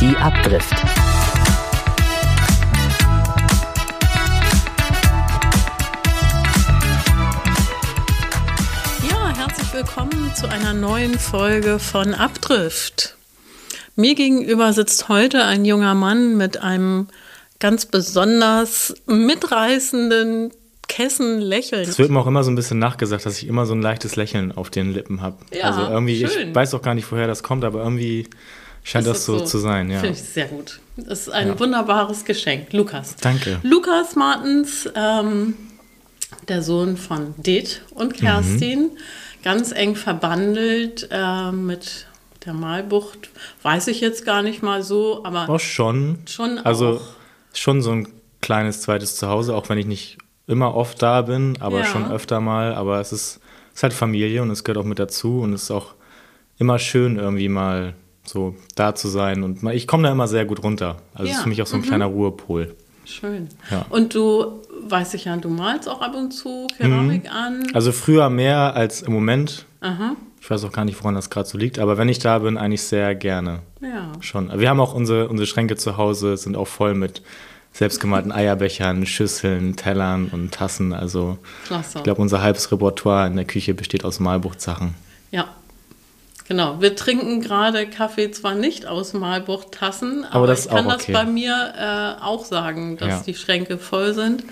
Die Abdrift. Ja, herzlich willkommen zu einer neuen Folge von Abdrift. Mir gegenüber sitzt heute ein junger Mann mit einem ganz besonders mitreißenden Kessenlächeln. Es wird mir auch immer so ein bisschen nachgesagt, dass ich immer so ein leichtes Lächeln auf den Lippen habe. Ja, also irgendwie, schön. ich weiß auch gar nicht, woher das kommt, aber irgendwie scheint Ist das so, zu sein, ja. Finde ich sehr gut. Das ist ein Ja. wunderbares Geschenk. Lukas. Danke. Lukas Martens, ähm, der Sohn von Det und Kerstin, Mhm. ganz eng verbandelt äh, mit der Malbucht. Weiß ich jetzt gar nicht mal so, aber Oh, schon. Schon Also auch. schon so ein kleines zweites Zuhause, auch wenn ich nicht immer oft da bin, aber Ja. schon öfter mal. Aber es ist, es ist halt Familie und es gehört auch mit dazu und es ist auch immer schön, irgendwie mal so da zu sein. Und ich komme da immer sehr gut runter. Also es Ja. ist für mich auch so ein kleiner Ruhepol. schön. Ja. Und du, weiß ich ja, du malst auch ab und zu Keramik an. Also früher mehr als im Moment. Aha. Ich weiß auch gar nicht, woran das gerade so liegt, aber wenn ich da bin, eigentlich sehr gerne. Ja. Schon. Wir haben auch unsere, unsere Schränke zu Hause, sind auch voll mit selbstgemalten Eierbechern, Schüsseln, Tellern und Tassen. Also Klasse. ich glaube, unser halbes Repertoire in der Küche besteht aus Malbuchtsachen. Ja. Genau, wir trinken gerade Kaffee zwar nicht aus Malbuchtassen, aber, Aber das ich kann auch das okay. bei mir äh, auch sagen, dass Ja. die Schränke voll sind.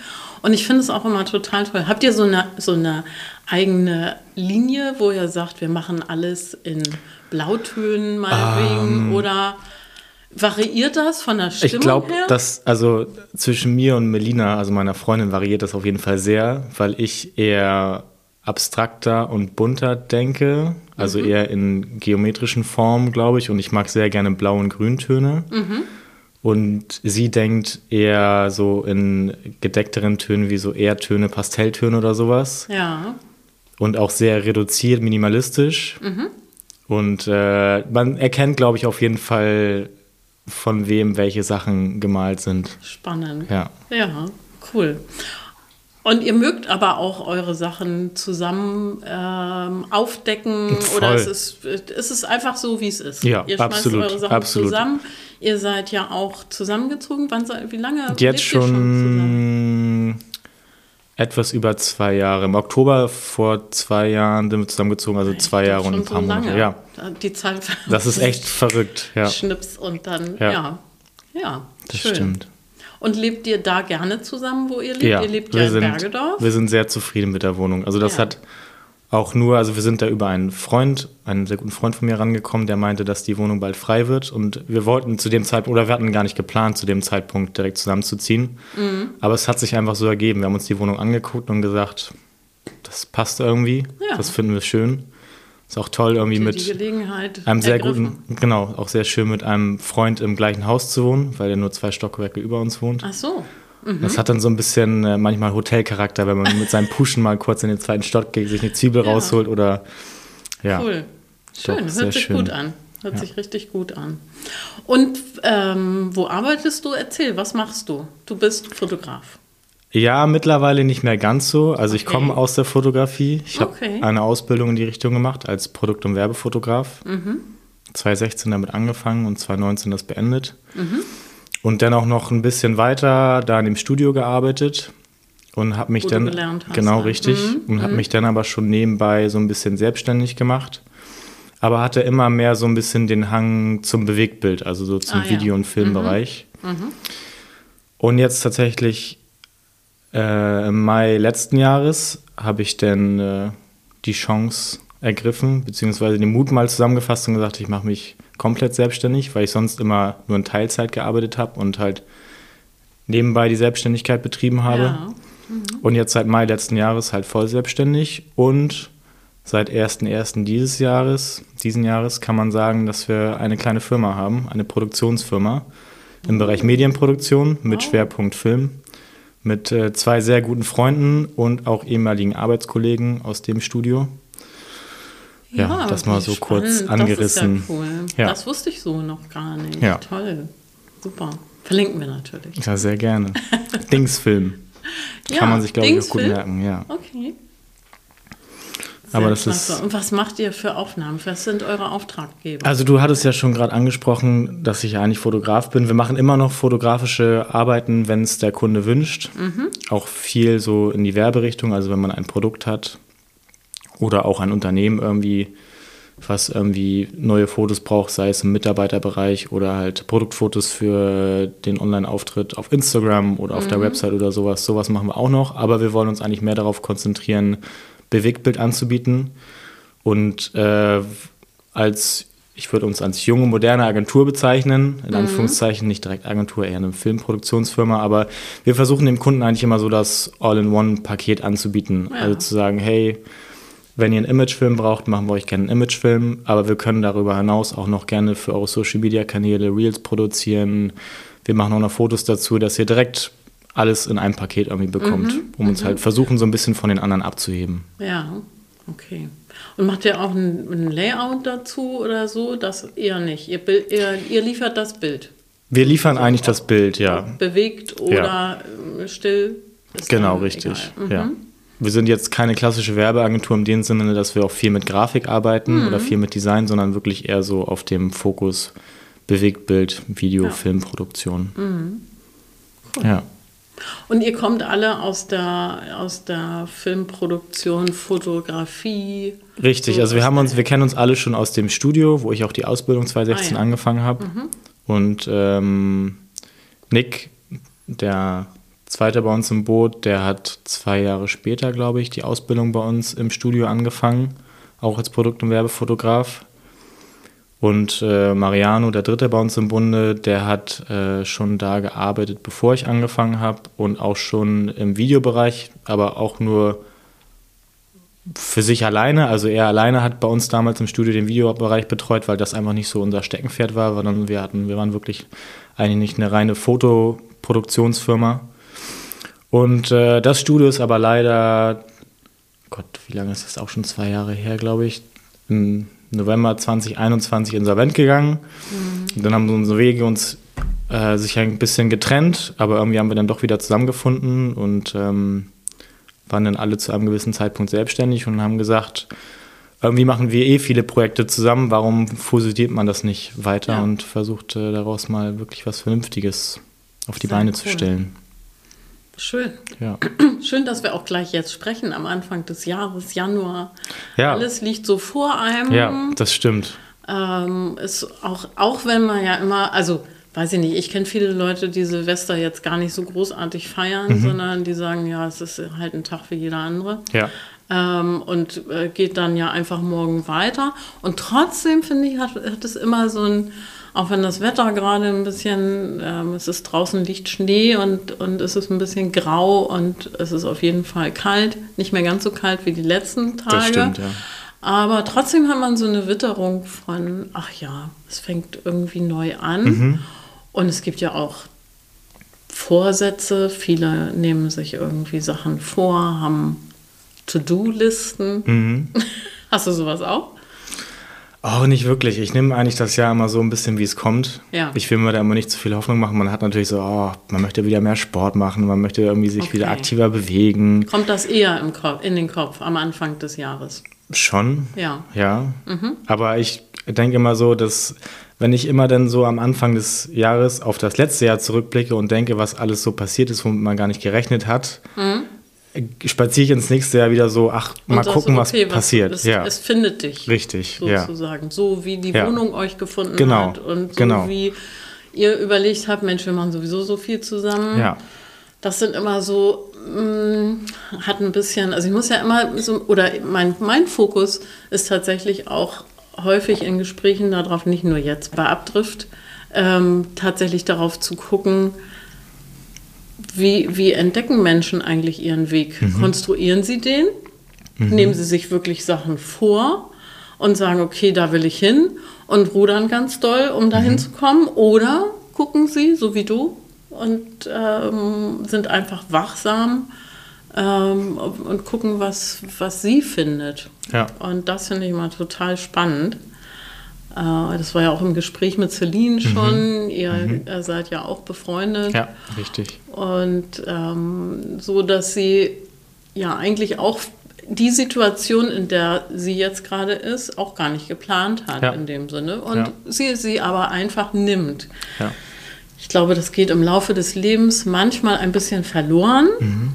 Und ich finde es auch immer total toll. Habt ihr so eine, so eine eigene Linie, wo ihr sagt, wir machen alles in Blautönen meinetwegen oder variiert das von der Stimmung Ähm. Ich glaube, dass, also zwischen mir und Melina, also meiner Freundin, variiert das auf jeden Fall sehr, weil ich eher abstrakter und bunter denke, also eher in geometrischen Formen, glaube ich, und ich mag sehr gerne Blau- und Grüntöne. Und sie denkt eher so in gedeckteren Tönen wie so Erdtöne, Pastelltöne oder sowas. ja, Und auch sehr reduziert, minimalistisch. Und äh, man erkennt, glaube ich, auf jeden Fall, von wem welche Sachen gemalt sind. spannend. Ja. Ja, cool. Und ihr mögt aber auch eure Sachen zusammen ähm, aufdecken Voll. oder es ist, es ist einfach so, wie es ist. Ja, ihr schmeißt absolut, eure Sachen absolut. zusammen. Ihr seid ja auch zusammengezogen. Wann wie lange? Jetzt zusammen? schon etwas über zwei Jahre. Im Oktober vor zwei Jahren sind wir zusammengezogen, also zwei Jahre und Schon ein paar so Monate. Ja, Die Zeit das ist echt verrückt. Ja, Schnips und dann, ja. Ja. Ja, das schön. stimmt. Und lebt ihr da gerne zusammen, wo ihr lebt? Ja, ihr lebt ja in sind, Bergedorf. Wir sind sehr zufrieden mit der Wohnung. Also das Ja. hat auch nur, also wir sind da über einen Freund, einen sehr guten Freund von mir rangekommen, der meinte, dass die Wohnung bald frei wird. Und wir wollten zu dem Zeitpunkt, oder wir hatten gar nicht geplant, zu dem Zeitpunkt direkt zusammenzuziehen. Mhm. Aber es hat sich einfach so ergeben. Wir haben uns die Wohnung angeguckt und gesagt, das passt irgendwie, Ja. das finden wir schön. Ist auch toll, irgendwie mit einem sehr ergriffen. guten, genau, auch sehr schön mit einem Freund im gleichen Haus zu wohnen, weil er nur zwei Stockwerke über uns wohnt. Ach so. Das hat dann so ein bisschen äh, manchmal Hotelcharakter, wenn man mit seinem Puschen mal kurz in den zweiten Stock geht, sich eine Zwiebel Ja. rausholt oder ja. Cool. Schön, Doch, hört sich schön. gut an. Hört sich richtig gut an. Und ähm, wo arbeitest du? Erzähl, was machst du? Du bist Fotograf. Ja, mittlerweile nicht mehr ganz so. Also ich Okay. komme aus der Fotografie. Ich Okay. habe eine Ausbildung in die Richtung gemacht als Produkt- und Werbefotograf. Mhm. 2016 damit angefangen und 2019 das beendet. Mhm. Und dann auch noch ein bisschen weiter da in dem Studio gearbeitet und habe mich Wo dann hast, genau ne? richtig Mhm, und habe mich dann aber schon nebenbei so ein bisschen selbstständig gemacht. Aber hatte immer mehr so ein bisschen den Hang zum Bewegtbild, also so zum Ah, ja. Video- und Filmbereich. Und jetzt tatsächlich äh, im Mai letzten Jahres habe ich dann äh, die Chance ergriffen, beziehungsweise den Mut mal zusammengefasst und gesagt, ich mache mich komplett selbstständig, weil ich sonst immer nur in Teilzeit gearbeitet habe und halt nebenbei die Selbstständigkeit betrieben habe. Ja. Und jetzt seit Mai letzten Jahres halt voll selbstständig und seit 1.1. dieses Jahres, diesen Jahres kann man sagen, dass wir eine kleine Firma haben, eine Produktionsfirma im Bereich Medienproduktion mit Wow. Schwerpunkt Film, mit äh, zwei sehr guten Freunden und auch ehemaligen Arbeitskollegen aus dem Studio. Ja, das mal so kurz spannend. angerissen. Das ja cool. Ja. Das wusste ich so noch gar nicht. Ja. Toll. Super. Verlinken wir natürlich. Ja, sehr gerne. Dingsfilm. Ja, Kann man sich, glaube ich, auch gut merken, ja. Okay. Sehr Aber das klasse. ist. Und was macht ihr für Aufnahmen? Was sind eure Auftraggeber? Also du hattest ja schon gerade angesprochen, dass ich eigentlich Fotograf bin. Wir machen immer noch fotografische Arbeiten, wenn es der Kunde wünscht. Auch viel so in die Werberichtung, also wenn man ein Produkt hat oder auch ein Unternehmen irgendwie, was irgendwie neue Fotos braucht, sei es im Mitarbeiterbereich oder halt Produktfotos für den Online-Auftritt auf Instagram oder auf der Website oder sowas. Sowas machen wir auch noch, aber wir wollen uns eigentlich mehr darauf konzentrieren, Bewegtbild anzubieten und äh, als ich würde uns als junge, moderne Agentur bezeichnen, in Anführungszeichen, nicht direkt Agentur, eher eine Filmproduktionsfirma, aber wir versuchen dem Kunden eigentlich immer so das All-in-One-Paket anzubieten. Ja. Also zu sagen, hey, wenn ihr einen Imagefilm braucht, machen wir euch gerne einen Imagefilm, aber wir können darüber hinaus auch noch gerne für eure Social-Media-Kanäle Reels produzieren. Wir machen auch noch Fotos dazu, dass ihr direkt alles in einem Paket irgendwie bekommt, um uns halt versuchen, so ein bisschen von den anderen abzuheben. Ja, okay. Und macht ihr auch ein, ein Layout dazu oder so? Das eher nicht. Ihr, ihr, ihr liefert das Bild. Wir liefern eigentlich das Bild, ja. Bewegt oder äh, still. Ist Genau, richtig. Mhm. Ja. Wir sind jetzt keine klassische Werbeagentur in dem Sinne, dass wir auch viel mit Grafik arbeiten Mhm. oder viel mit Design, sondern wirklich eher so auf dem Fokus Bewegtbild, Video, Ja. Mhm. Filmproduktion. Ja. Und ihr kommt alle aus der, aus der Filmproduktion, Fotografie. Richtig, So also wir haben uns, wir kennen uns alle schon aus dem Studio, wo ich auch die Ausbildung 2016 Ah, ja. angefangen habe. Und ähm, Nick, der zweite bei uns im Boot, der hat zwei Jahre später, glaube ich, die Ausbildung bei uns im Studio angefangen, auch als Produkt- und Werbefotograf. Und äh, Mariano, der dritte bei uns im Bunde, der hat äh, schon da gearbeitet, bevor ich angefangen habe und auch schon im Videobereich, aber auch nur für sich alleine. Also er alleine hat bei uns damals im Studio den Videobereich betreut, weil das einfach nicht so unser Steckenpferd war, sondern wir hatten, wir waren wirklich eigentlich nicht eine reine Fotoproduktionsfirma. Und äh, das Studio ist aber leider, Gott, wie lange ist das auch schon zwei Jahre her, glaube ich, im November 2021 insolvent gegangen. Und dann haben unsere Wege uns äh, sich ein bisschen getrennt, aber irgendwie haben wir dann doch wieder zusammengefunden und ähm, waren dann alle zu einem gewissen Zeitpunkt selbstständig und haben gesagt, irgendwie machen wir eh viele Projekte zusammen, warum fusioniert man das nicht weiter Ja. und versucht äh, daraus mal wirklich was Vernünftiges auf die Beine zu cool. stellen. Schön. Ja. Schön, dass wir auch gleich jetzt sprechen am Anfang des Jahres, Januar. Ja. Alles liegt so vor einem. ja, das stimmt. Ähm, ist auch, auch wenn man ja immer, also weiß ich nicht, ich kenne viele Leute, die Silvester jetzt gar nicht so großartig feiern, Mhm. sondern die sagen, ja, es ist halt ein Tag wie jeder andere. Ja. Ähm, und äh, geht dann ja einfach morgen weiter. Und trotzdem, finde ich, hat, hat es immer so ein, auch wenn das Wetter gerade ein bisschen, ähm, es ist draußen liegt Schnee und, und es ist ein bisschen grau und es ist auf jeden Fall kalt. Nicht mehr ganz so kalt wie die letzten Tage. Das stimmt, ja. Aber trotzdem hat man so eine Witterung von, ach ja, es fängt irgendwie neu an. Mhm. Und es gibt ja auch Vorsätze. Viele nehmen sich irgendwie Sachen vor, haben To-Do-Listen. Mhm. Hast du sowas auch? Oh, nicht wirklich. Ich nehme eigentlich das Jahr immer so ein bisschen, wie es kommt. Ja. Ich will mir da immer nicht zu viel Hoffnung machen. Man hat natürlich so, oh, man möchte wieder mehr Sport machen, man möchte irgendwie sich Okay. wieder aktiver bewegen. Kommt das eher im Kopf, in den Kopf am Anfang des Jahres? Schon. Ja. Ja. Mhm. Aber ich denke immer so, dass wenn ich immer dann so am Anfang des Jahres auf das letzte Jahr zurückblicke und denke, was alles so passiert ist, womit man gar nicht gerechnet hat, spaziere ich ins nächste Jahr wieder so, ach, mal gucken, okay, was passiert. Es, ja. es findet dich. Richtig, ja. sozusagen. So wie die Ja. Wohnung euch gefunden Genau, hat und so genau. wie ihr überlegt habt, Mensch, wir machen sowieso so viel zusammen. ja. Das sind immer so, mh, hat ein bisschen, also ich muss ja immer so, oder mein, mein Fokus ist tatsächlich auch häufig in Gesprächen darauf, nicht nur jetzt bei Abdrift, ähm, tatsächlich darauf zu gucken, wie, wie entdecken Menschen eigentlich ihren Weg? Konstruieren sie den? Nehmen sie sich wirklich Sachen vor und sagen, okay, da will ich hin und rudern ganz doll, um dahin zu kommen? Oder gucken sie, so wie du, und ähm, sind einfach wachsam ähm, und gucken, was, was sie findet. Ja. Und das finde ich mal total spannend. Äh, das war ja auch im Gespräch mit Celine schon. Ihr äh, seid ja auch befreundet. Ja, richtig. Und ähm, so, dass sie ja eigentlich auch die Situation, in der sie jetzt gerade ist, auch gar nicht geplant hat Ja. in dem Sinne und Ja. sie sie aber einfach nimmt. Ja. Ich glaube, das geht im Laufe des Lebens manchmal ein bisschen verloren. Mhm.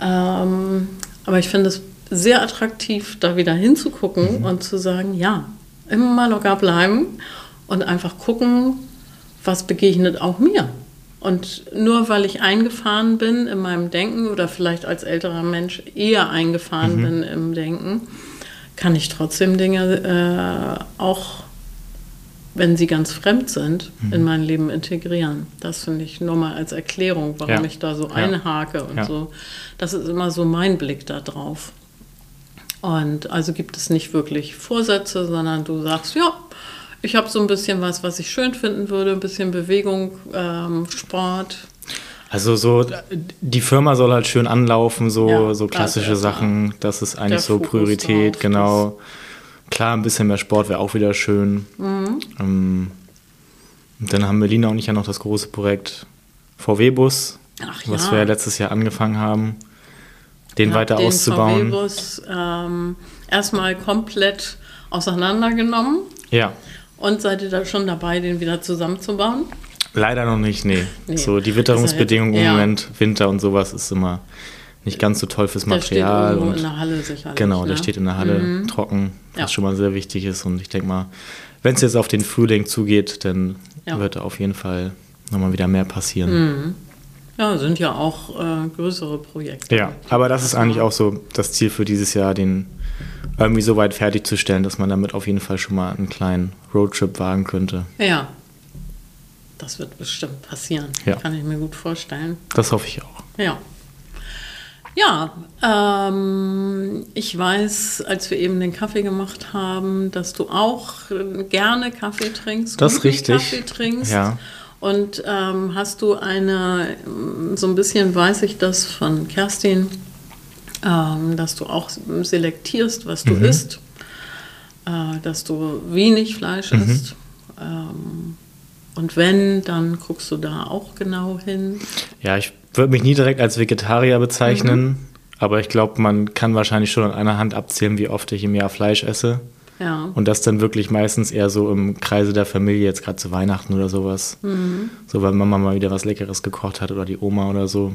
Ähm, aber ich finde es sehr attraktiv, da wieder hinzugucken Mhm. und zu sagen, ja, immer mal locker bleiben und einfach gucken, was begegnet auch mir. Und nur weil ich eingefahren bin in meinem Denken oder vielleicht als älterer Mensch eher eingefahren bin im Denken, kann ich trotzdem Dinge äh, auch, wenn sie ganz fremd sind, in mein Leben integrieren. Das finde ich nur mal als Erklärung, warum Ja. ich da so Ja. einhake und Ja. so. Das ist immer so mein Blick da drauf. Und also gibt es nicht wirklich Vorsätze, sondern du sagst, ja, ich habe so ein bisschen was, was ich schön finden würde, ein bisschen Bewegung, ähm, Sport. Also so, die Firma soll halt schön anlaufen, so, Ja, so klassische erstmal. Sachen. Das ist eigentlich so Fokus Priorität, drauf, genau. Klar, ein bisschen mehr Sport wäre auch wieder schön. Mhm. Ähm, und dann haben Melina und ich ja noch das große Projekt VW-Bus, was ja. wir ja letztes Jahr angefangen haben, den weiter den auszubauen. VW-Bus ähm, erstmal komplett auseinandergenommen Ja, und seid ihr da schon dabei, den wieder zusammenzubauen? leider noch nicht, nee. Nee. So, die Witterungsbedingungen ja im Moment, Winter und sowas ist immer nicht ganz so toll fürs Der steht Material. und in der Halle sicherlich. Genau, ne? der steht in der Halle trocken, was Ja. schon mal sehr wichtig ist. Und ich denke mal, wenn es jetzt auf den Frühling zugeht, dann Ja. wird da auf jeden Fall nochmal wieder mehr passieren. Ja, sind ja auch äh, größere Projekte. Ja, aber das ist eigentlich auch so das Ziel für dieses Jahr, den irgendwie so weit fertigzustellen, dass man damit auf jeden Fall schon mal einen kleinen Roadtrip wagen könnte. Ja. Das wird bestimmt passieren. Ja. Kann ich mir gut vorstellen. Das hoffe ich auch. Ja. Ja, ähm, ich weiß, als wir eben den Kaffee gemacht haben, dass du auch äh, gerne Kaffee trinkst. Das ist richtig. Kaffee trinkst. Ja. Und ähm, hast du eine, so ein bisschen weiß ich das von Kerstin, ähm, dass du auch selektierst, was du isst, äh, dass du wenig Fleisch isst. Ähm, und wenn, dann guckst du da auch genau hin. Ja, ich würde mich nie direkt als Vegetarier bezeichnen, Mhm. aber ich glaube, man kann wahrscheinlich schon an einer Hand abzählen, wie oft ich im Jahr Fleisch esse. Ja. Und das dann wirklich meistens eher so im Kreise der Familie, jetzt gerade zu Weihnachten oder sowas. So, weil Mama mal wieder was Leckeres gekocht hat oder die Oma oder so.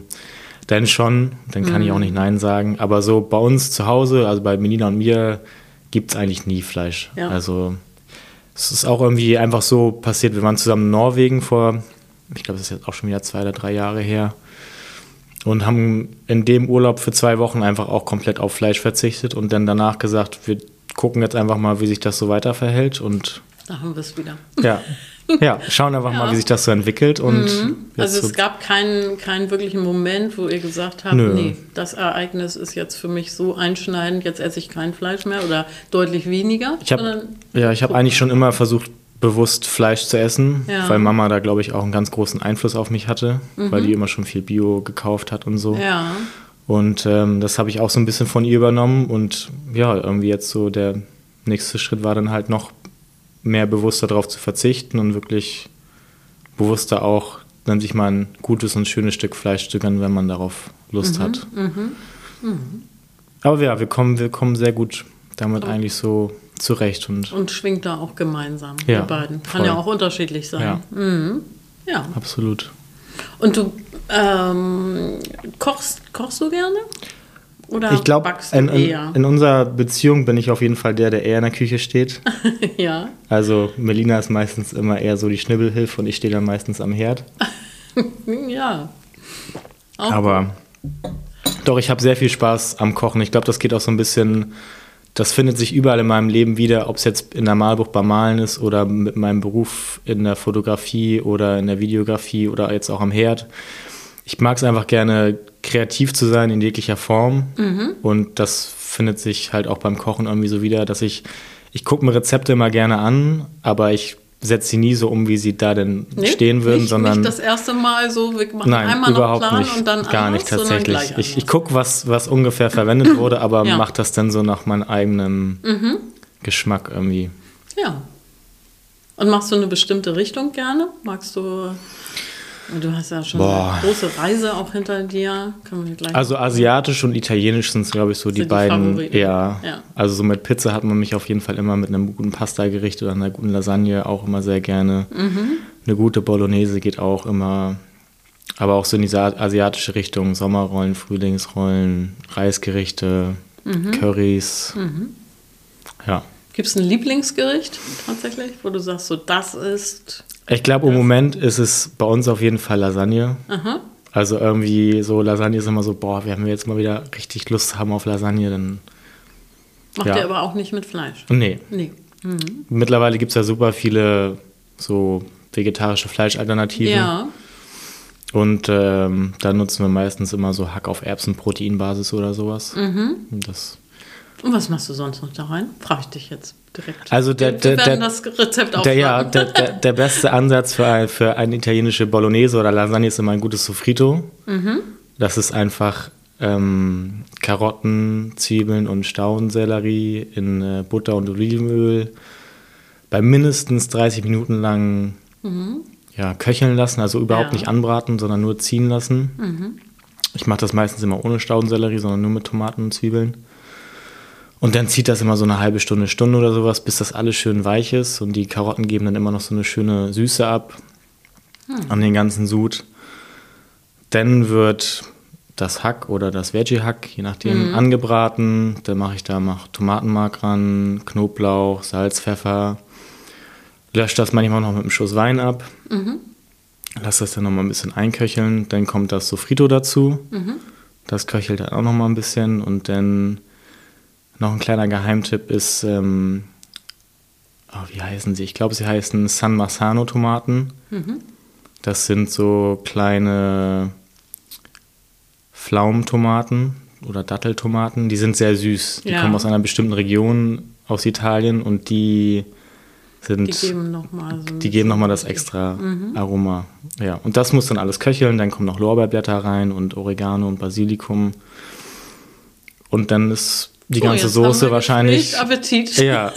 Dann schon, dann kann ich auch nicht Nein sagen. Aber so bei uns zu Hause, also bei Melina und mir, gibt es eigentlich nie Fleisch. Ja. Also es ist auch irgendwie einfach so passiert. Wir waren zusammen in Norwegen vor, ich glaube, das ist jetzt auch schon wieder zwei oder drei Jahre her. Und haben in dem Urlaub für zwei Wochen einfach auch komplett auf Fleisch verzichtet und dann danach gesagt, wir gucken jetzt einfach mal, wie sich das so weiter verhält und Da haben wir es wieder. ja, ja schauen einfach mal, wie sich das so entwickelt und jetzt Also so, es gab keinen, keinen wirklichen Moment, wo ihr gesagt habt, Nö. nee, das Ereignis ist jetzt für mich so einschneidend, jetzt esse ich kein Fleisch mehr oder deutlich weniger. ich sondern- ja, ich habe eigentlich schon immer versucht bewusst Fleisch zu essen, Ja. weil Mama da glaube ich auch einen ganz großen Einfluss auf mich hatte, weil die immer schon viel Bio gekauft hat und so. Ja, Und ähm, das habe ich auch so ein bisschen von ihr übernommen. Und ja, irgendwie jetzt so der nächste Schritt war dann halt noch mehr bewusster darauf zu verzichten und wirklich bewusster auch dann sich mal ein gutes und schönes Stück Fleisch zu gönnen, wenn man darauf Lust hat. Aber ja, wir kommen, wir kommen sehr gut damit eigentlich so zurecht. Und und schwingt da auch gemeinsam, Ja, ihr beiden. Kann voll. ja auch unterschiedlich sein. ja, Ja. absolut. Und du ähm, kochst, kochst du gerne? Oder Ich glaube, du in, in, eher? in unserer Beziehung bin ich auf jeden Fall der, der eher in der Küche steht. ja. Also Melina ist meistens immer eher so die Schnibbelhilfe und ich stehe dann meistens am Herd. Ja. Auch Aber doch, ich habe sehr viel Spaß am Kochen. Ich glaube, das geht auch so ein bisschen, das findet sich überall in meinem Leben wieder, ob es jetzt in der Malbuch beim Malen ist oder mit meinem Beruf in der Fotografie oder in der Videografie oder jetzt auch am Herd. Ich mag es einfach gerne, kreativ zu sein in jeglicher Form. Und das findet sich halt auch beim Kochen irgendwie so wieder, dass ich, ich gucke mir Rezepte immer gerne an, aber ich setze sie nie so um, wie sie da denn Nee, stehen würden, nicht, sondern nicht das erste Mal so, wir machen Nein, einmal überhaupt noch Plan nicht. und dann Gar anders, nicht tatsächlich. Ich, ich gucke, was, was ungefähr verwendet wurde, aber Ja. Mhm. mache das dann so nach meinem eigenen Geschmack irgendwie. Ja. Und machst du eine bestimmte Richtung gerne? Magst du Du hast ja schon Boah. eine große Reise auch hinter dir. Also asiatisch und italienisch sind, glaube ich, so die die beiden. Ja. Ja. Also so mit Pizza hat man mich auf jeden Fall immer mit einem guten Pasta-Gericht oder einer guten Lasagne auch immer sehr gerne. Mhm. Eine gute Bolognese geht auch immer. Aber auch so in diese asiatische Richtung. Sommerrollen, Frühlingsrollen, Reisgerichte, Mhm. Currys. Ja. Gibt es ein Lieblingsgericht tatsächlich, wo du sagst, so das ist. Ich glaube, im Moment ist es bei uns auf jeden Fall Lasagne. Aha. Also irgendwie so Lasagne ist immer so, boah, wenn wir jetzt mal wieder richtig Lust haben auf Lasagne, dann. Macht Ja. ihr aber auch nicht mit Fleisch. Nee. Nee. Mittlerweile gibt es ja super viele so vegetarische Fleischalternativen. Ja. Und ähm, da nutzen wir meistens immer so Hack auf Erbsenproteinbasis oder sowas. Mhm. Das, Und was machst du sonst noch da rein? Frage ich dich jetzt direkt. Also der- der- der- das Rezept der, aufschreiben. ja, der, der, der beste Ansatz für, ein, für eine italienische Bolognese oder Lasagne ist immer ein gutes Sofrito. Das ist einfach ähm, Karotten, Zwiebeln und Staudensellerie in äh, Butter und Olivenöl bei mindestens 30 Minuten lang ja, köcheln lassen, also überhaupt Ja. nicht anbraten, sondern nur ziehen lassen. Ich mache das meistens immer ohne Staudensellerie, sondern nur mit Tomaten und Zwiebeln. Und dann zieht das immer so eine halbe Stunde, Stunde oder sowas, bis das alles schön weich ist. Und die Karotten geben dann immer noch so eine schöne Süße ab an den ganzen Sud. Dann wird das Hack oder das Veggie-Hack, je nachdem, angebraten. Dann mache ich da mach Tomatenmark ran, Knoblauch, Salz, Pfeffer. Lösche das manchmal noch mit einem Schuss Wein ab. Lass das dann noch mal ein bisschen einköcheln. Dann kommt das Sofrito dazu. Das köchelt dann auch noch mal ein bisschen. Und dann noch ein kleiner Geheimtipp ist, ähm, oh, wie heißen sie? Ich glaube, sie heißen San Marzano Tomaten. Das sind so kleine Pflaumentomaten oder Datteltomaten. Die sind sehr süß. Die Ja. kommen aus einer bestimmten Region aus Italien und die sind Die geben nochmal so. die geben nochmal das extra Aroma. Ja, und das muss dann alles köcheln. Dann kommen noch Lorbeerblätter rein und Oregano und Basilikum. Und dann ist die So, ganze Soße wahrscheinlich. Appetit. Ja,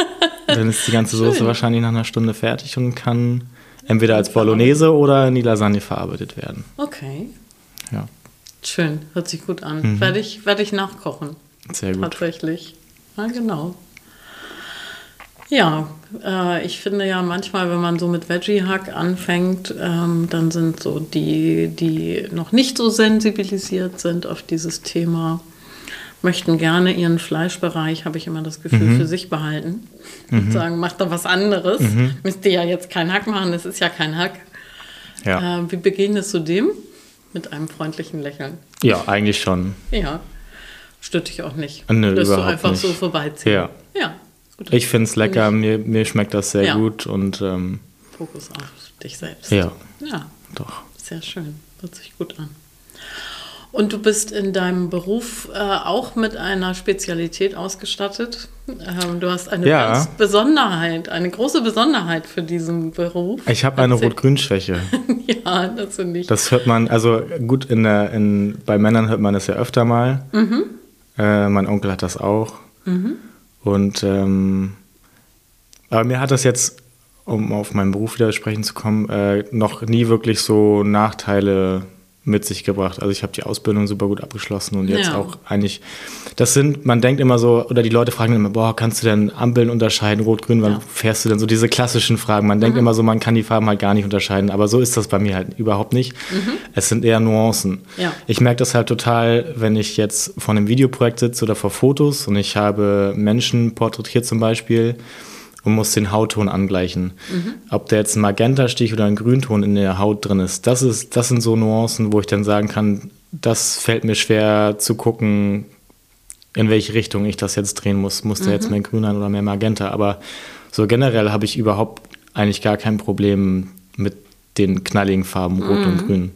dann ist die ganze Soße wahrscheinlich nach einer Stunde fertig und kann entweder als Bolognese oder in die Lasagne verarbeitet werden. Okay. Ja, Schön. Hört sich gut an. Werde, ich, werde ich nachkochen. sehr gut. Tatsächlich. Ja, genau. Ja, äh, ich finde ja manchmal, wenn man so mit Veggie-Hack anfängt, ähm, dann sind so die, die noch nicht so sensibilisiert sind auf dieses Thema, möchten gerne ihren Fleischbereich, habe ich immer das Gefühl, Mhm. für sich behalten. Und sagen, macht doch was anderes. Müsst ihr ja jetzt keinen Hack machen, das ist ja kein Hack. Ja, Äh, wie begegnest du dem? Mit einem freundlichen Lächeln. ja eigentlich schon. Ja, stört dich auch nicht. Nö, Lässt du überhaupt einfach nicht. so vorbeiziehen. Ja. Ja, gut. Ich finde es lecker, mir, mir schmeckt das sehr Ja. gut und ähm, Fokus auf dich selbst. ja, Ja, doch. sehr schön. Hört sich gut an. Und du bist in deinem Beruf äh, auch mit einer Spezialität ausgestattet. Ähm, du hast eine Ja. ganz Besonderheit, eine große Besonderheit für diesen Beruf. Ich habe eine. Rot-Grün-Schwäche. Ja, das finde ich. Das hört man, also gut, in der, in, bei Männern hört man das ja öfter mal. Äh, mein Onkel hat das auch. Und ähm, aber mir hat das jetzt, um auf meinen Beruf wieder sprechen zu kommen, äh, noch nie wirklich so Nachteile mit sich gebracht. Also ich habe die Ausbildung super gut abgeschlossen und jetzt Ja. auch eigentlich, das sind, man denkt immer so, oder die Leute fragen immer, boah, kannst du denn Ampeln unterscheiden, rot, grün, wann Ja. fährst du denn? So diese klassischen Fragen. Man denkt immer so, man kann die Farben halt gar nicht unterscheiden, aber so ist das bei mir halt überhaupt nicht. Es sind eher Nuancen. Ja. Ich merke das halt total, wenn ich jetzt vor einem Videoprojekt sitze oder vor Fotos und ich habe Menschen porträtiert zum Beispiel und muss den Hautton angleichen. Ob der jetzt ein Magentastich oder ein Grünton in der Haut drin ist, das ist, das sind so Nuancen, wo ich dann sagen kann, das fällt mir schwer zu gucken, in welche Richtung ich das jetzt drehen muss. Muss der jetzt mehr grün sein oder mehr Magenta? Aber so generell habe ich überhaupt eigentlich gar kein Problem mit den knalligen Farben Rot und Grün.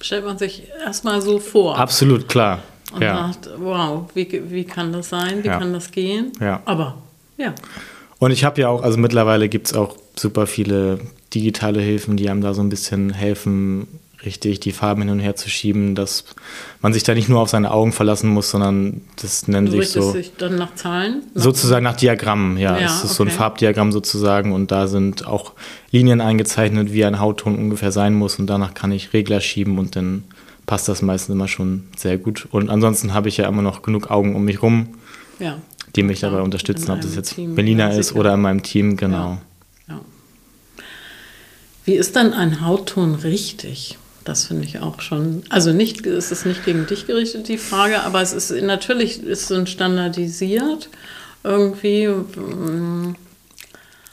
Stellt man sich erstmal so vor. Absolut klar. und Ja. sagt, wow, wie, wie kann das sein? Wie Ja. kann das gehen? Ja. Aber, ja. Und ich habe ja auch, also mittlerweile gibt es auch super viele digitale Hilfen, die einem da so ein bisschen helfen, richtig die Farben hin und her zu schieben, dass man sich da nicht nur auf seine Augen verlassen muss, sondern das nennt sich so. dich dann nach Zahlen? Sozusagen nach Diagrammen, ja. Ja, es ist so ein okay. Farbdiagramm sozusagen und da sind auch Linien eingezeichnet, wie ein Hautton ungefähr sein muss und danach kann ich Regler schieben und dann passt das meistens immer schon sehr gut. Und ansonsten habe ich ja immer noch genug Augen um mich rum, Ja. Die mich Ja, dabei unterstützen, ob das jetzt Team, Melina ja, ist oder in meinem Team, genau. ja. Wie ist dann ein Hautton richtig? Das finde ich auch schon. Also nicht, es ist nicht gegen dich gerichtet, die Frage, aber es ist natürlich ist es standardisiert. Irgendwie mm,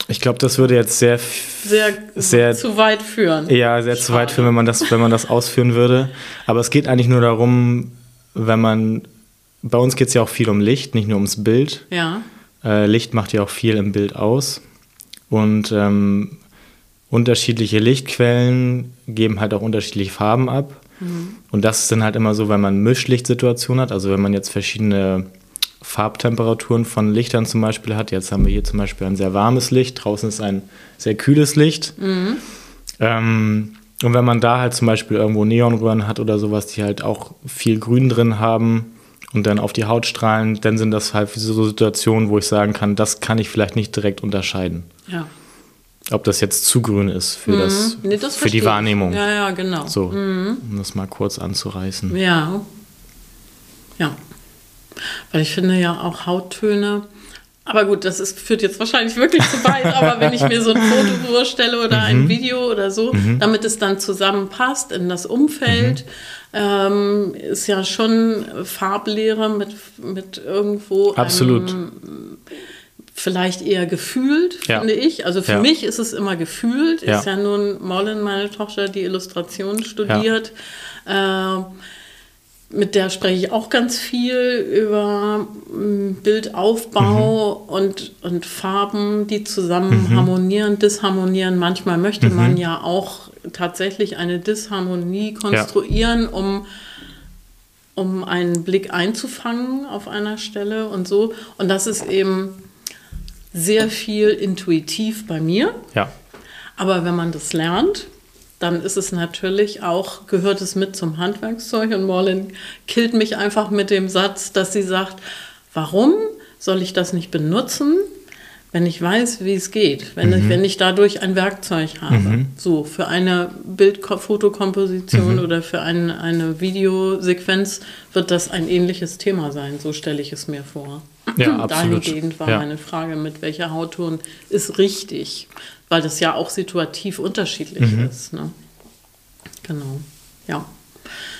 Ich glaube, das würde jetzt sehr, sehr, Sehr- zu weit führen. ja, sehr zu weit Schade. führen, wenn man das, wenn man das ausführen würde. Aber es geht eigentlich nur darum, wenn man, bei uns geht es ja auch viel um Licht, nicht nur ums Bild. Ja, Äh, Licht macht ja auch viel im Bild aus. Und ähm, unterschiedliche Lichtquellen geben halt auch unterschiedliche Farben ab. Und das ist dann halt immer so, wenn man Mischlichtsituationen hat, also wenn man jetzt verschiedene Farbtemperaturen von Lichtern zum Beispiel hat. Jetzt haben wir hier zum Beispiel ein sehr warmes Licht, draußen ist ein sehr kühles Licht. Ähm, und wenn man da halt zum Beispiel irgendwo Neonröhren hat oder sowas, die halt auch viel Grün drin haben und dann auf die Haut strahlen, dann sind das halt so Situationen, wo ich sagen kann, das kann ich vielleicht nicht direkt unterscheiden. ja. Ob das jetzt zu grün ist für, das, Nee, das für die. Wahrnehmung. Ja, ja, genau. So, um das mal kurz anzureißen. Ja. Ja. Weil ich finde ja auch Hauttöne. Aber gut, das ist, führt jetzt wahrscheinlich wirklich zu weit. aber wenn ich mir so ein Foto vorstelle oder ein Video oder so, damit es dann zusammenpasst in das Umfeld, ähm, ist ja schon Farblehre mit, mit irgendwo Absolut. einem vielleicht eher gefühlt, Ja. finde ich. Also für Ja. mich ist es immer gefühlt. Ja. Ist ja nun Mollen, meine Tochter, die Illustration studiert. Äh, mit der spreche ich auch ganz viel über mm, Bildaufbau Mhm. und, und Farben, die zusammen harmonieren, disharmonieren. Manchmal möchte Mhm. man ja auch tatsächlich eine Disharmonie konstruieren, um um einen Blick einzufangen auf einer Stelle und so. Und das ist eben sehr viel intuitiv bei mir. Ja, Aber wenn man das lernt, dann ist es natürlich auch, gehört es mit zum Handwerkszeug. Und Morlin killt mich einfach mit dem Satz, dass sie sagt, warum soll ich das nicht benutzen, wenn ich weiß, wie es geht, wenn, ich, wenn ich dadurch ein Werkzeug habe. So, für eine Bildfotokomposition oder für ein, eine Videosequenz wird das ein ähnliches Thema sein, so stelle ich es mir vor. Ja, absolut. Dahingehend war Ja. meine Frage, mit welcher Hautton ist richtig, weil das ja auch situativ unterschiedlich Mhm. ist. Ne? Genau, ja.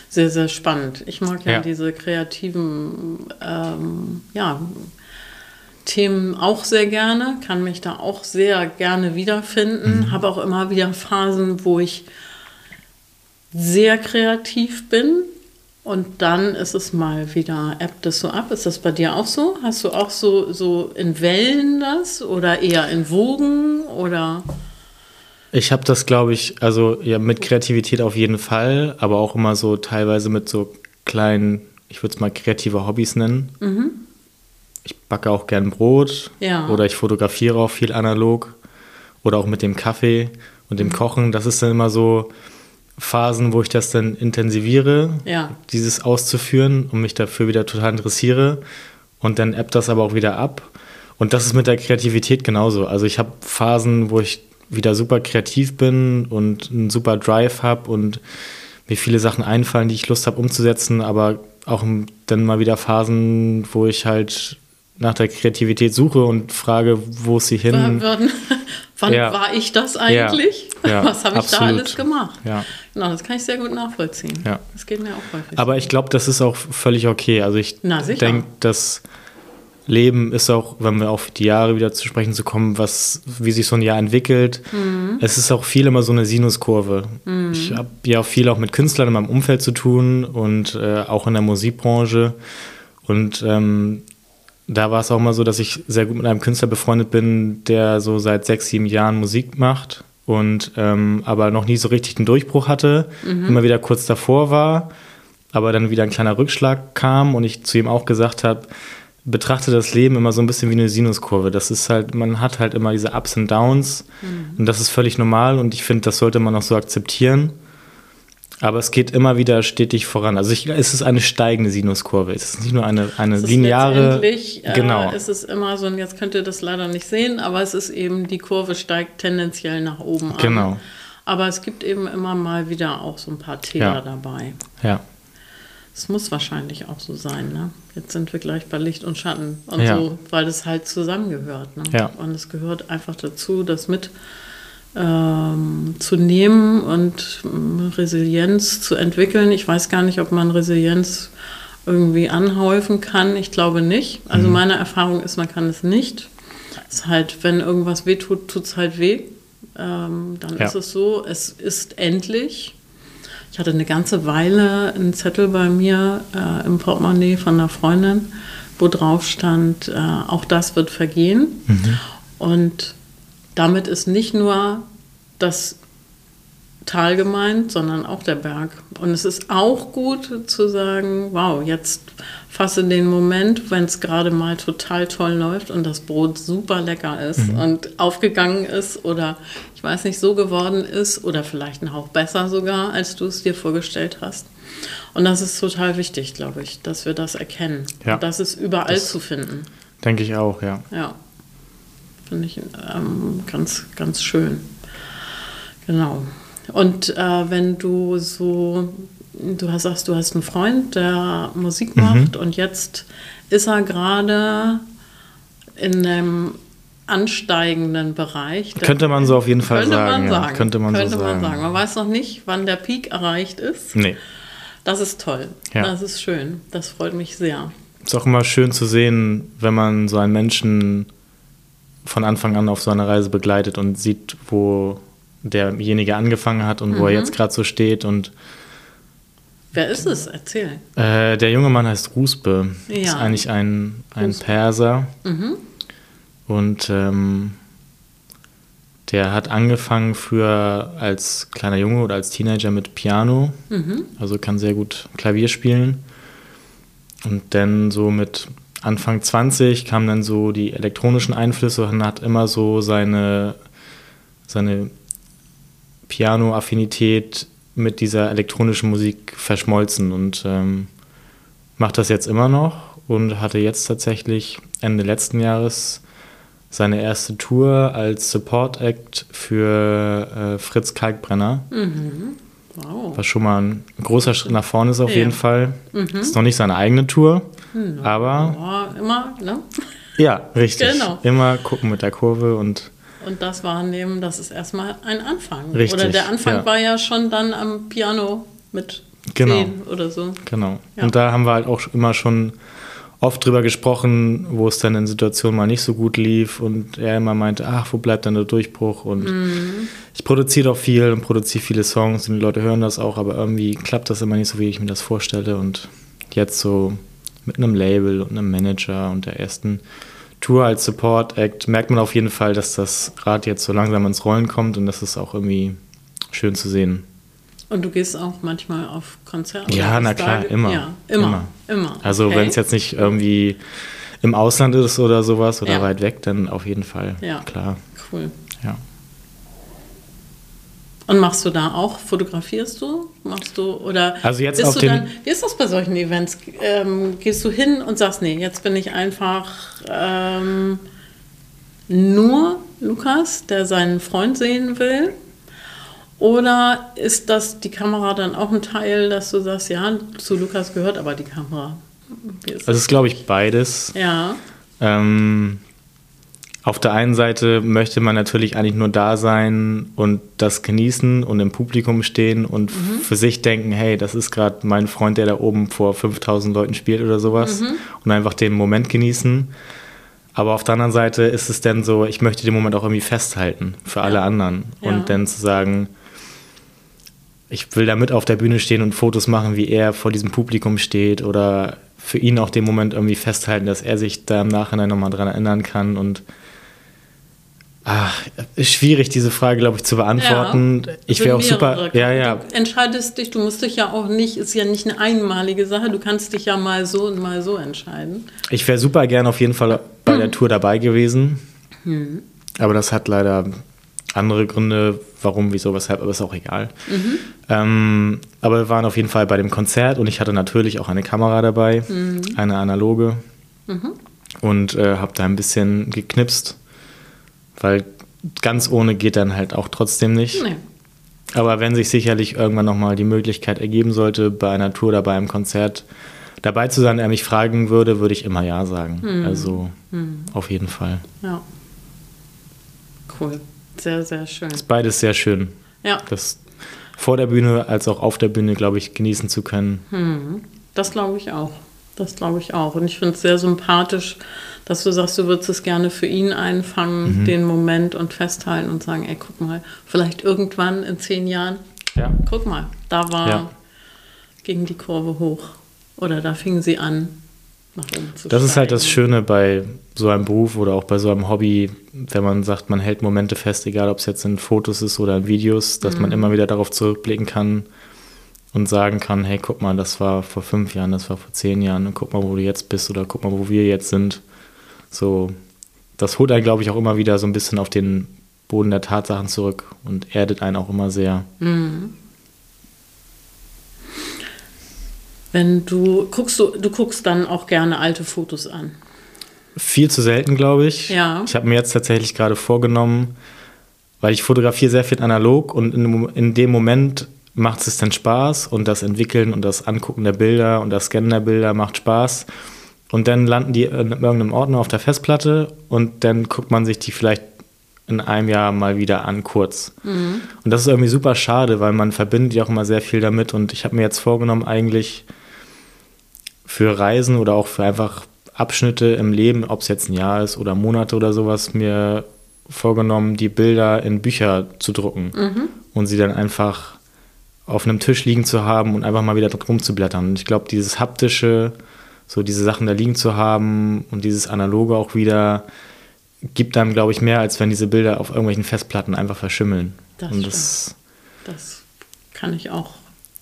Sehr, sehr spannend. Ich mag ja, Ja. diese kreativen ähm, ja, Themen auch sehr gerne, kann mich da auch sehr gerne wiederfinden. Mhm. Habe auch immer wieder Phasen, wo ich sehr kreativ bin. Und dann ist es mal wieder, ebbt es so ab. Ist das bei dir auch so? Hast du auch so, so in Wellen das oder eher in Wogen oder? ich habe das, glaube ich, also ja, mit Kreativität auf jeden Fall, aber auch immer so teilweise mit so kleinen, ich würde es mal kreative Hobbys nennen. Ich backe auch gern Brot Ja. oder ich fotografiere auch viel analog oder auch mit dem Kaffee und dem Kochen. Das ist dann immer so Phasen, wo ich das dann intensiviere, Ja. dieses auszuführen und mich dafür wieder total interessiere. Und dann ebbt das aber auch wieder ab. Und das ist mit der Kreativität genauso. Also ich habe Phasen, wo ich wieder super kreativ bin und einen super Drive habe und mir viele Sachen einfallen, die ich Lust habe umzusetzen, aber auch dann mal wieder Phasen, wo ich halt nach der Kreativität suche und frage, wo ist sie hin? Wann, wann Ja. war ich das eigentlich? Ja, Was habe ich da absolut. alles gemacht? Ja. Genau, das kann ich sehr gut nachvollziehen. Ja. Das geht mir auch häufig. Aber ich glaube, das ist auch völlig okay. Also ich denke, das Leben ist auch, wenn wir auf die Jahre wieder zu sprechen zu kommen, was, wie sich so ein Jahr entwickelt. Mhm. Es ist auch viel immer so eine Sinuskurve. Ich habe ja auch viel auch mit Künstlern in meinem Umfeld zu tun und äh, auch in der Musikbranche. Und ähm, da war es auch mal so, dass ich sehr gut mit einem Künstler befreundet bin, der so seit sechs, sieben Jahren Musik macht und ähm, aber noch nie so richtig einen Durchbruch hatte, immer wieder kurz davor war, aber dann wieder ein kleiner Rückschlag kam und ich zu ihm auch gesagt habe, betrachte das Leben immer so ein bisschen wie eine Sinuskurve. Das ist halt, man hat halt immer diese Ups und Downs und das ist völlig normal und ich finde, das sollte man auch so akzeptieren. Aber es geht immer wieder stetig voran. Also ich, es ist eine steigende Sinuskurve. Es ist nicht nur eine, eine Es lineare. letztendlich, Genau. Äh, es ist immer so, und jetzt könnt ihr das leider nicht sehen, aber es ist eben, die Kurve steigt tendenziell nach oben an. Genau. Aber es gibt eben immer mal wieder auch so ein paar Täler Ja. dabei. ja. Es muss wahrscheinlich auch so sein, ne? Jetzt sind wir gleich bei Licht und Schatten und Ja. so, weil das halt zusammengehört. Ne? Ja. Und es gehört einfach dazu, das mit ähm, zu nehmen und ähm, Resilienz zu entwickeln. Ich weiß gar nicht, ob man Resilienz irgendwie anhäufen kann. Ich glaube nicht. Mhm. Also meine Erfahrung ist, man kann es nicht. Es ist halt, wenn irgendwas weh tut, es halt weh. Ähm, dann Ja. ist es so, es ist endlich. Ich hatte eine ganze Weile einen Zettel bei mir äh, im Portemonnaie von einer Freundin, wo drauf stand, äh, auch das wird vergehen. Und damit ist nicht nur das Tal gemeint, sondern auch der Berg. Und es ist auch gut zu sagen, wow, jetzt fasse den Moment, wenn es gerade mal total toll läuft und das Brot super lecker ist und aufgegangen ist oder ich weiß nicht, so geworden ist oder vielleicht ein Hauch besser sogar, als du es dir vorgestellt hast. Und das ist total wichtig, glaube ich, dass wir das erkennen. Ja. Und das ist überall zu finden. Denke ich auch, ja. Ja, finde ich ähm, ganz, ganz schön. Genau. Und äh, wenn du so, du hast sagst, du hast einen Freund, der Musik macht und jetzt ist er gerade in einem ansteigenden Bereich. Könnte man so auf jeden Fall könnte sagen. Man ja. sagen. Könnte man könnte so man sagen. sagen. Man weiß noch nicht, wann der Peak erreicht ist. Nee. Das ist toll. Ja. Das ist schön. Das freut mich sehr. Ist auch immer schön zu sehen, wenn man so einen Menschen von Anfang an auf so einer Reise begleitet und sieht, wo derjenige angefangen hat und Mhm. wo er jetzt gerade so steht. Und Wer ist es? Erzähl. äh, der junge Mann heißt Rusbe. Ja. Ist eigentlich ein, ein. Perser. Mhm. Und ähm, der hat angefangen früher als kleiner Junge oder als Teenager mit Piano. Mhm. Also kann sehr gut Klavier spielen. Und dann so mit Anfang 20 kamen dann so die elektronischen Einflüsse und hat immer so seine, seine Piano-Affinität mit dieser elektronischen Musik verschmolzen und ähm, macht das jetzt immer noch und hatte jetzt tatsächlich Ende letzten Jahres seine erste Tour als Support Act für äh, Fritz Kalkbrenner, Wow. was schon mal ein großer Schritt nach vorne ist auf Ja. jeden Fall. Ist noch nicht seine eigene Tour, aber Oh, immer, ne? ja, richtig. Genau. Immer gucken mit der Kurve und Und das wahrnehmen, das ist erstmal ein Anfang. Richtig, Oder der Anfang ja. war ja schon dann am Piano mit Genau. oder so. Genau. Ja. Und da haben wir halt auch immer schon oft drüber gesprochen, wo es dann in Situationen mal nicht so gut lief und er immer meinte, ach, wo bleibt denn der Durchbruch? Und Mhm. ich produziere doch viel und produziere viele Songs und die Leute hören das auch, aber irgendwie klappt das immer nicht so, wie ich mir das vorstelle. Und jetzt so mit einem Label und einem Manager und der ersten Tour als Support Act merkt man auf jeden Fall, dass das Rad jetzt so langsam ins Rollen kommt und das ist auch irgendwie schön zu sehen. Und du gehst auch manchmal auf Konzerte? Ja, na klar, immer. Ja, immer. Immer. Also Okay. wenn es jetzt nicht irgendwie im Ausland ist oder sowas oder Ja. weit weg, dann auf jeden Fall. Ja. Klar. Cool. Ja. Und machst du da auch, fotografierst du? Machst du, oder Also jetzt bist auf du dann, wie ist das bei solchen Events? Ähm, gehst du hin und sagst, nee, jetzt bin ich einfach ähm, nur Lukas, der seinen Freund sehen will? Oder ist das die Kamera dann auch ein Teil, dass du sagst, ja, zu Lukas gehört aber die Kamera? Also es ist, glaube ich, beides. ja, Ähm, auf der einen Seite möchte man natürlich eigentlich nur da sein und das genießen und im Publikum stehen und Mhm. für sich denken, hey, das ist gerade mein Freund, der da oben vor 5000 Leuten spielt oder sowas Mhm. und einfach den Moment genießen. Aber auf der anderen Seite ist es dann so, ich möchte den Moment auch irgendwie festhalten für alle anderen Ja. und dann zu sagen, ich will da mit auf der Bühne stehen und Fotos machen, wie er vor diesem Publikum steht oder für ihn auch den Moment irgendwie festhalten, dass er sich da im Nachhinein nochmal dran erinnern kann und ach, ist schwierig, diese Frage, glaube ich, zu beantworten. Ja, ich wäre auch super, ja, ja, Du entscheidest dich, du musst dich ja auch nicht, ist ja nicht eine einmalige Sache, du kannst dich ja mal so und mal so entscheiden. ich wäre super gern auf jeden Fall bei der Tour dabei gewesen, Hm. aber das hat leider andere Gründe, warum, wieso, weshalb, aber ist auch egal. Mhm. Ähm, aber wir waren auf jeden Fall bei dem Konzert und ich hatte natürlich auch eine Kamera dabei, mhm. eine analoge. Mhm. Und äh, habe da ein bisschen geknipst, weil ganz ohne geht dann halt auch trotzdem nicht. Nee. Aber wenn sich sicherlich irgendwann nochmal die Möglichkeit ergeben sollte, bei einer Tour oder bei einem Konzert dabei zu sein, er mich fragen würde, würde ich immer Ja sagen. Mhm. Also mhm. auf jeden Fall. Ja. Cool. Sehr, sehr schön. Ist beides sehr schön. Ja. Das vor der Bühne als auch auf der Bühne, glaube ich, genießen zu können. Mhm. Das glaube ich auch. Das glaube ich auch. Und ich finde es sehr sympathisch, dass du sagst, du würdest es gerne für ihn einfangen, mhm. den Moment und festhalten und sagen, ey, guck mal, vielleicht irgendwann in zehn Jahren, ja. guck mal, da war, ja. ging die Kurve hoch. Oder da fingen sie an, nach oben zu Das ist halt das Schöne bei so einem Beruf oder auch bei so einem Hobby, wenn man sagt, man hält Momente fest, egal ob es jetzt in Fotos ist oder in Videos, dass mhm. man immer wieder darauf zurückblicken kann und sagen kann, hey, guck mal, das war vor fünf Jahren, das war vor zehn Jahren und guck mal, wo du jetzt bist oder guck mal, wo wir jetzt sind. So, das holt einen, glaube ich, auch immer wieder so ein bisschen auf den Boden der Tatsachen zurück und erdet einen auch immer sehr. Mhm. Wenn du guckst, du, du guckst dann auch gerne alte Fotos an. Viel zu selten, glaube ich. Ja. Ich habe mir jetzt tatsächlich gerade vorgenommen, weil ich fotografiere sehr viel analog und in, in dem Moment macht es dann Spaß und das Entwickeln und das Angucken der Bilder und das Scannen der Bilder macht Spaß. Und dann landen die in irgendeinem Ordner auf der Festplatte und dann guckt man sich die vielleicht in einem Jahr mal wieder an, kurz. Mhm. Und das ist irgendwie super schade, weil man verbindet ja auch immer sehr viel damit. Und ich habe mir jetzt vorgenommen, eigentlich für Reisen oder auch für einfach Abschnitte im Leben, ob es jetzt ein Jahr ist oder Monate oder sowas, mir vorgenommen, die Bilder in Bücher zu drucken mhm. und sie dann einfach auf einem Tisch liegen zu haben und einfach mal wieder drum zu blättern. Und ich glaube, dieses haptische, so diese Sachen da liegen zu haben und dieses analoge auch wieder, gibt einem, glaube ich, mehr, als wenn diese Bilder auf irgendwelchen Festplatten einfach verschimmeln. Das, und das, das kann ich auch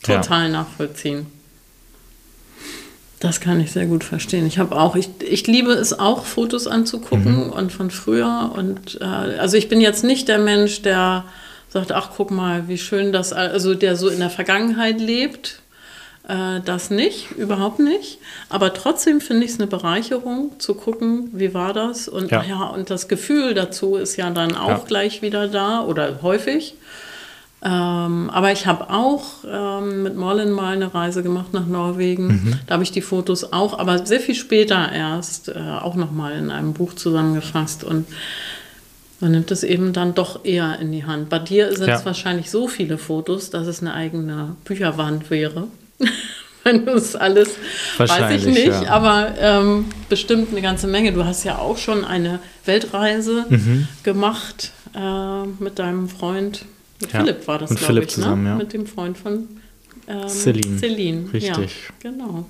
total ja. nachvollziehen. Das kann ich sehr gut verstehen. Ich habe auch, ich, ich liebe es auch, Fotos anzugucken mhm. und von früher. Und äh, also ich bin jetzt nicht der Mensch, der sagt, ach guck mal, wie schön das, also der so in der Vergangenheit lebt. Äh, das nicht, überhaupt nicht. Aber trotzdem finde ich es eine Bereicherung zu gucken, wie war das. Und ja. ja, und das Gefühl dazu ist ja dann auch ja. gleich wieder da oder häufig. Ähm, aber ich habe auch ähm, mit Marlin mal eine Reise gemacht nach Norwegen. Mhm. Da habe ich die Fotos auch, aber sehr viel später erst äh, auch nochmal in einem Buch zusammengefasst. Und man nimmt es eben dann doch eher in die Hand. Bei dir sind ja. es wahrscheinlich so viele Fotos, dass es eine eigene Bücherwand wäre. Wenn du es alles, weiß ich nicht, ja. aber ähm, bestimmt eine ganze Menge. Du hast ja auch schon eine Weltreise mhm. gemacht äh, mit deinem Freund. Mit ja. Philipp war das, glaube Philipp ich, ne? zusammen, ne? ja. Mit dem Freund von ähm, Celine. Celine. Richtig. Ja, genau.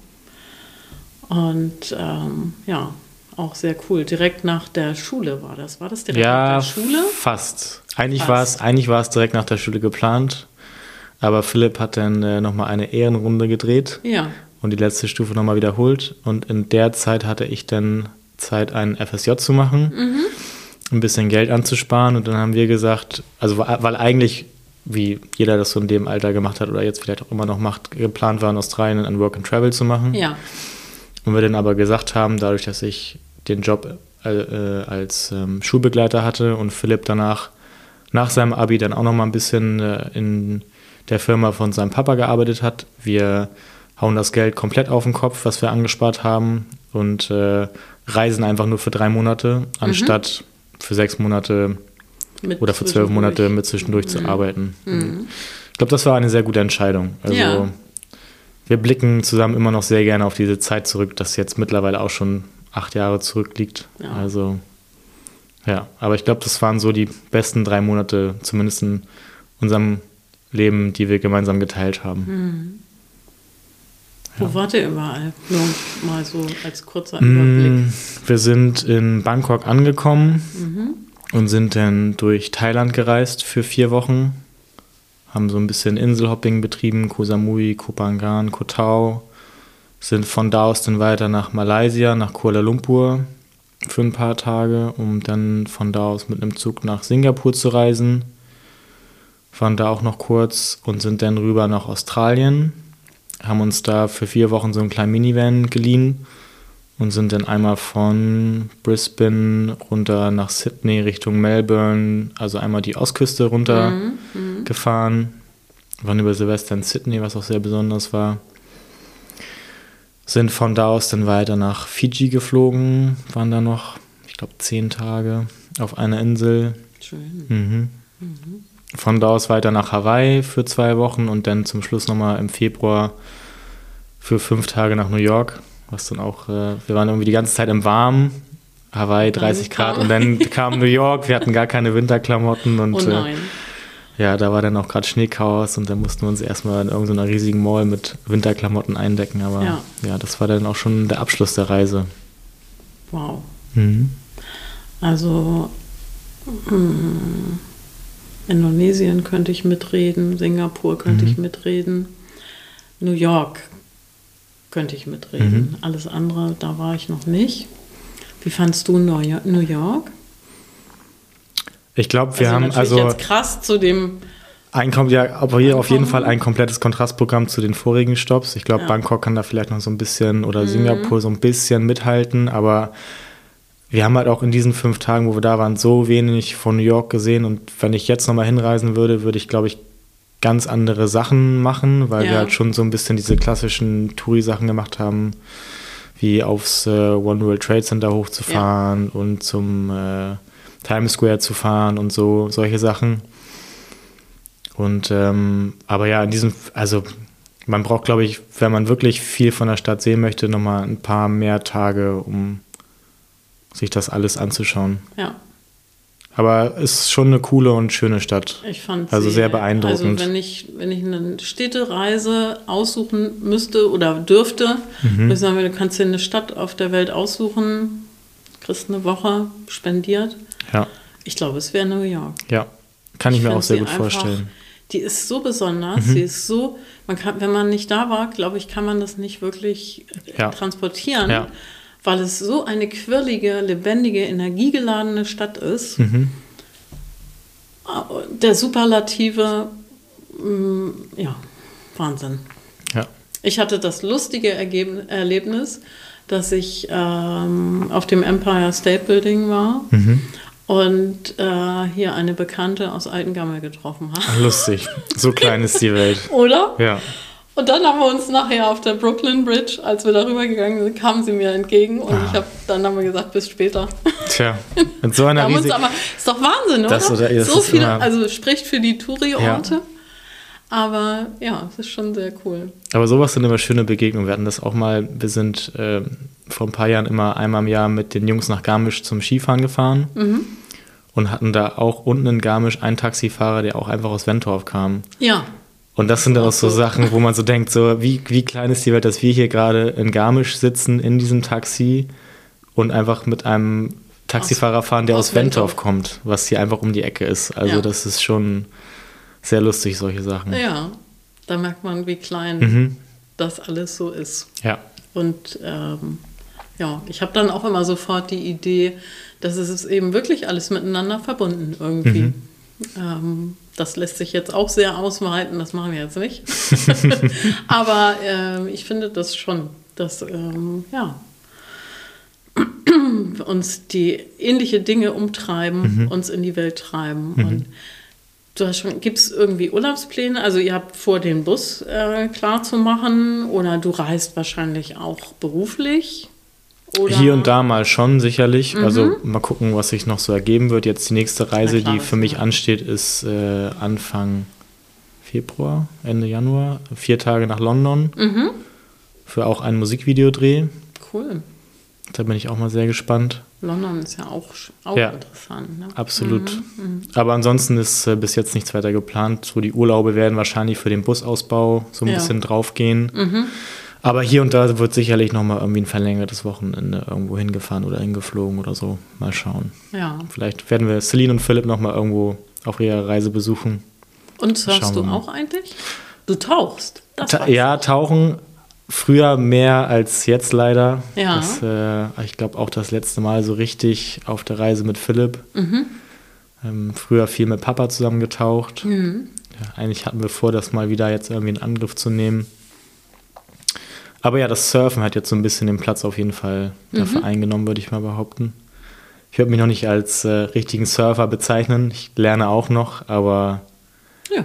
Und ähm, ja, auch sehr cool. Direkt nach der Schule war das. War das direkt ja, nach der Schule? Fast. Eigentlich war es eigentlich war es direkt nach der Schule geplant. Aber Philipp hat dann äh, nochmal eine Ehrenrunde gedreht. Ja. Und die letzte Stufe nochmal wiederholt. Und in der Zeit hatte ich dann Zeit, einen FSJ zu machen, mhm. Ein bisschen Geld anzusparen. Und dann haben wir gesagt, also weil eigentlich, wie jeder das so in dem Alter gemacht hat oder jetzt vielleicht auch immer noch macht, geplant war, in Australien ein Work and Travel zu machen. Ja. Und wir dann aber gesagt haben, dadurch, dass ich den Job äh, äh, als ähm, Schulbegleiter hatte und Philipp danach nach seinem Abi dann auch noch mal ein bisschen äh, in der Firma von seinem Papa gearbeitet hat. Wir hauen das Geld komplett auf den Kopf, was wir angespart haben und äh, reisen einfach nur für drei Monate, mhm. anstatt mhm. Für sechs Monate mit oder für zwölf Monate mit zwischendurch mhm. zu arbeiten. Mhm. Ich glaube, das war eine sehr gute Entscheidung. Also ja. wir blicken zusammen immer noch sehr gerne auf diese Zeit zurück, das jetzt mittlerweile auch schon acht Jahre zurückliegt. Ja. Also ja, aber ich glaube, das waren so die besten drei Monate, zumindest in unserem Leben, die wir gemeinsam geteilt haben. Hm. Wo ja. wart ihr überall? Nur mal so als kurzer hm, Überblick. Wir sind in Bangkok angekommen mhm. und sind dann durch Thailand gereist für vier Wochen. Haben so ein bisschen Inselhopping betrieben, Koh Samui, Koh Phangan, Koh Tao. Sind von da aus dann weiter nach Malaysia, nach Kuala Lumpur für ein paar Tage, um dann von da aus mit einem Zug nach Singapur zu reisen waren da auch noch kurz und sind dann rüber nach Australien, haben uns da für vier Wochen so einen kleinen Minivan geliehen und sind dann einmal von Brisbane runter nach Sydney Richtung Melbourne, also einmal die Ostküste runter Mhm, gefahren. Waren über Silvester in Sydney, was auch sehr besonders war. Sind von da aus dann weiter nach Fiji geflogen, waren da noch, ich glaube, zehn Tage auf einer Insel. Schön. Mhm. Von da aus weiter nach Hawaii für zwei Wochen und dann zum Schluss nochmal im Februar für fünf Tage nach New York. Was dann auch, äh, wir waren irgendwie die ganze Zeit im Warmen. Hawaii 30 Grad kam- und dann kam New York, wir hatten gar keine Winterklamotten und Oh äh, ja, da war dann auch gerade Schneechaos und dann mussten wir uns erstmal in irgendeiner riesigen Mall mit Winterklamotten eindecken. Aber Ja. ja. das war dann auch schon der Abschluss der Reise. Wow. Mhm. Also hm, Indonesien könnte ich mitreden, Singapur könnte Mhm. ich mitreden, New York könnte ich mitreden. Mhm. Alles andere, da war ich noch nicht. Wie fandst du New York? Ich glaube, wir haben natürlich also jetzt krass zu dem ein, ja, aber hier auf jeden. Fall ein komplettes Kontrastprogramm zu den vorigen Stops. Ich glaube, Ja. Bangkok kann da vielleicht noch so ein bisschen Mhm. oder Singapur so ein bisschen mithalten, aber wir haben halt auch in diesen fünf Tagen, wo wir da waren, so wenig von New York gesehen und wenn ich jetzt nochmal hinreisen würde, würde ich, glaube ich, ganz andere Sachen machen, weil wir Ja. halt schon so ein bisschen diese klassischen Touri-Sachen gemacht haben, wie aufs äh, One World Trade Center hochzufahren und zum äh, Times Square zu fahren und so, solche Sachen. Und ähm, aber ja, in diesem, also man braucht, glaube ich, wenn man wirklich viel von der Stadt sehen möchte, nochmal ein paar mehr Tage, um sich das alles anzuschauen. Ja, Aber es ist schon eine coole und schöne Stadt. ich fand Also sie- sehr beeindruckend. Also wenn ich, wenn ich eine Städtereise aussuchen müsste oder dürfte, Mhm. würde ich sagen, du kannst dir eine Stadt auf der Welt aussuchen, kriegst eine Woche spendiert. Ja, Ich glaube, es wäre New York. ja. Kann ich, mir find auch sehr gut einfach- vorstellen. Mhm. Die ist so besonders, sie ist so, man kann, wenn man nicht da war, glaube ich, kann man das nicht wirklich Ja. transportieren, Ja. Weil es so eine quirlige, lebendige, energiegeladene Stadt ist. Mhm. Der Superlative, mm, ja, Wahnsinn. Ja. Ich hatte das lustige Ergeben Erlebnis, dass ich ähm, auf dem Empire State Building war Mhm. und äh, hier eine Bekannte aus Altengammel getroffen habe. Lustig. So klein ist die Welt. Oder? Ja. Und dann haben wir uns nachher auf der Brooklyn Bridge, als wir darüber gegangen sind, kamen sie mir entgegen und Ah. ich habe dann haben wir gesagt, bis später. Tja, mit so einer riesigen... aber, ist doch Wahnsinn, Das oder? oder- das so viele, immer- also spricht für die Touri-Orte. Aber ja, es ist schon sehr cool. Aber sowas sind immer schöne Begegnungen. Wir hatten das auch mal, wir sind äh, vor ein paar Jahren immer einmal im Jahr mit den Jungs nach Garmisch zum Skifahren gefahren Mhm. und hatten da auch unten in Garmisch einen Taxifahrer, der auch einfach aus Wentorf kam. Ja, Und das sind dann auch so. Sachen, wo man so denkt, so wie, wie klein ist die Welt, dass wir hier gerade in Garmisch sitzen, in diesem Taxi und einfach mit einem Taxifahrer fahren, der aus aus, Wentorf kommt, was hier einfach um die Ecke ist. Also Ja. das ist schon sehr lustig, solche Sachen. ja. Da merkt man, wie klein Mhm. das alles so ist. Ja. Und ähm, ja, ich habe dann auch immer sofort die Idee, dass es eben wirklich alles miteinander verbunden irgendwie. Mhm. Ähm, das lässt sich jetzt auch sehr ausweiten, das machen wir jetzt nicht. Aber ähm, ich finde das schon, dass ähm, ja, uns die ähnliche Dinge umtreiben, uns in die Welt treiben. Und du hast schon, gibt es irgendwie Urlaubspläne? Also ihr habt vor, den Bus äh, klar zu machen oder du reist wahrscheinlich auch beruflich? Oder? Hier und da mal schon, sicherlich. Also mal gucken, was sich noch so ergeben wird. Jetzt die nächste Reise, Mhm. Klar, die für mich ansteht, ist äh, Anfang Februar, Ende Januar. Vier Tage nach London Mhm. für auch einen Musikvideodreh. Cool. Da bin ich auch mal sehr gespannt. London ist ja auch, auch Ja. interessant. Ne? Absolut. Aber ansonsten ist äh, bis jetzt nichts weiter geplant. So die Urlaube werden wahrscheinlich für den Busausbau so ein Ja. bisschen draufgehen. Aber hier und da wird sicherlich nochmal irgendwie ein verlängertes Wochenende irgendwo hingefahren oder hingeflogen oder so. Mal schauen. Ja. Vielleicht werden wir Celine und Philipp nochmal irgendwo auf ihrer Reise besuchen. Und surfst du auch eigentlich? Du tauchst. Ta ja, tauchen früher mehr als jetzt leider. Ja. Das, äh, ich glaube auch das letzte Mal so richtig auf der Reise mit Philipp. Mhm. Ähm, früher viel mit Papa zusammen getaucht. ja, eigentlich hatten wir vor, das mal wieder jetzt irgendwie in Angriff zu nehmen. Aber ja, das Surfen hat jetzt so ein bisschen den Platz auf jeden Fall dafür Mhm. eingenommen, würde ich mal behaupten. Ich würde mich noch nicht als äh, richtigen Surfer bezeichnen. Ich lerne auch noch, aber Ja,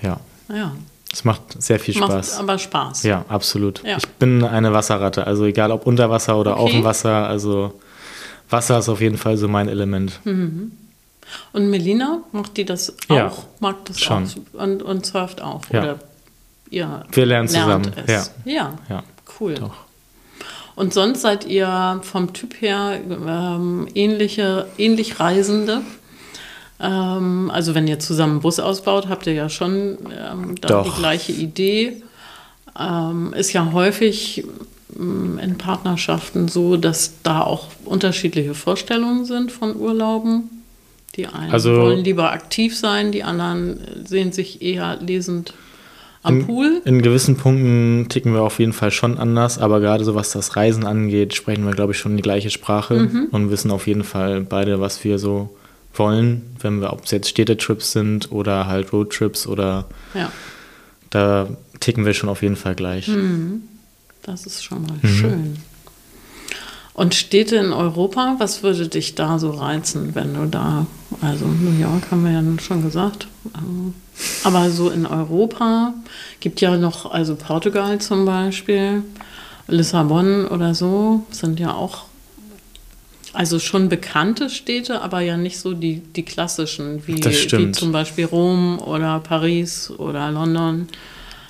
ja, ja. es macht sehr viel Macht Spaß. aber Spaß. Ja, absolut. Ja. Ich bin eine Wasserratte, also egal ob unter Wasser oder auf Okay. dem Wasser, also Wasser ist auf jeden Fall so mein Element. Hm. Und Melina, macht die das auch? Ja, Mag das schon. auch und, und surft auch? Ja. Oder ihr Wir lernen lernt zusammen, es? Ja. Ja, cool. doch. Und sonst seid ihr vom Typ her ähm, ähnliche, ähnlich Reisende? Ähm, also wenn ihr zusammen einen Bus ausbaut, habt ihr ja schon ähm, da Doch. die gleiche Idee. Ähm, ist ja häufig ähm, in Partnerschaften so, dass da auch unterschiedliche Vorstellungen sind von Urlauben. Die einen Also- wollen lieber aktiv sein, die anderen sehen sich eher lesend am in, Pool. In gewissen Punkten ticken wir auf jeden Fall schon anders, aber gerade so was das Reisen angeht, sprechen wir, glaube ich, schon die gleiche Sprache Mhm. und wissen auf jeden Fall beide, was wir so wollen, wenn wir, ob es jetzt Städtetrips sind oder halt Roadtrips oder Ja. da ticken wir schon auf jeden Fall gleich. Hm. Das ist schon mal Mhm. schön. Und Städte in Europa, was würde dich da so reizen, wenn du da, also New York haben wir ja schon gesagt, ähm, aber so in Europa gibt ja noch, also Portugal zum Beispiel, Lissabon oder so, sind ja auch, also schon bekannte Städte, aber ja nicht so die, die klassischen, wie, wie zum Beispiel Rom oder Paris oder London.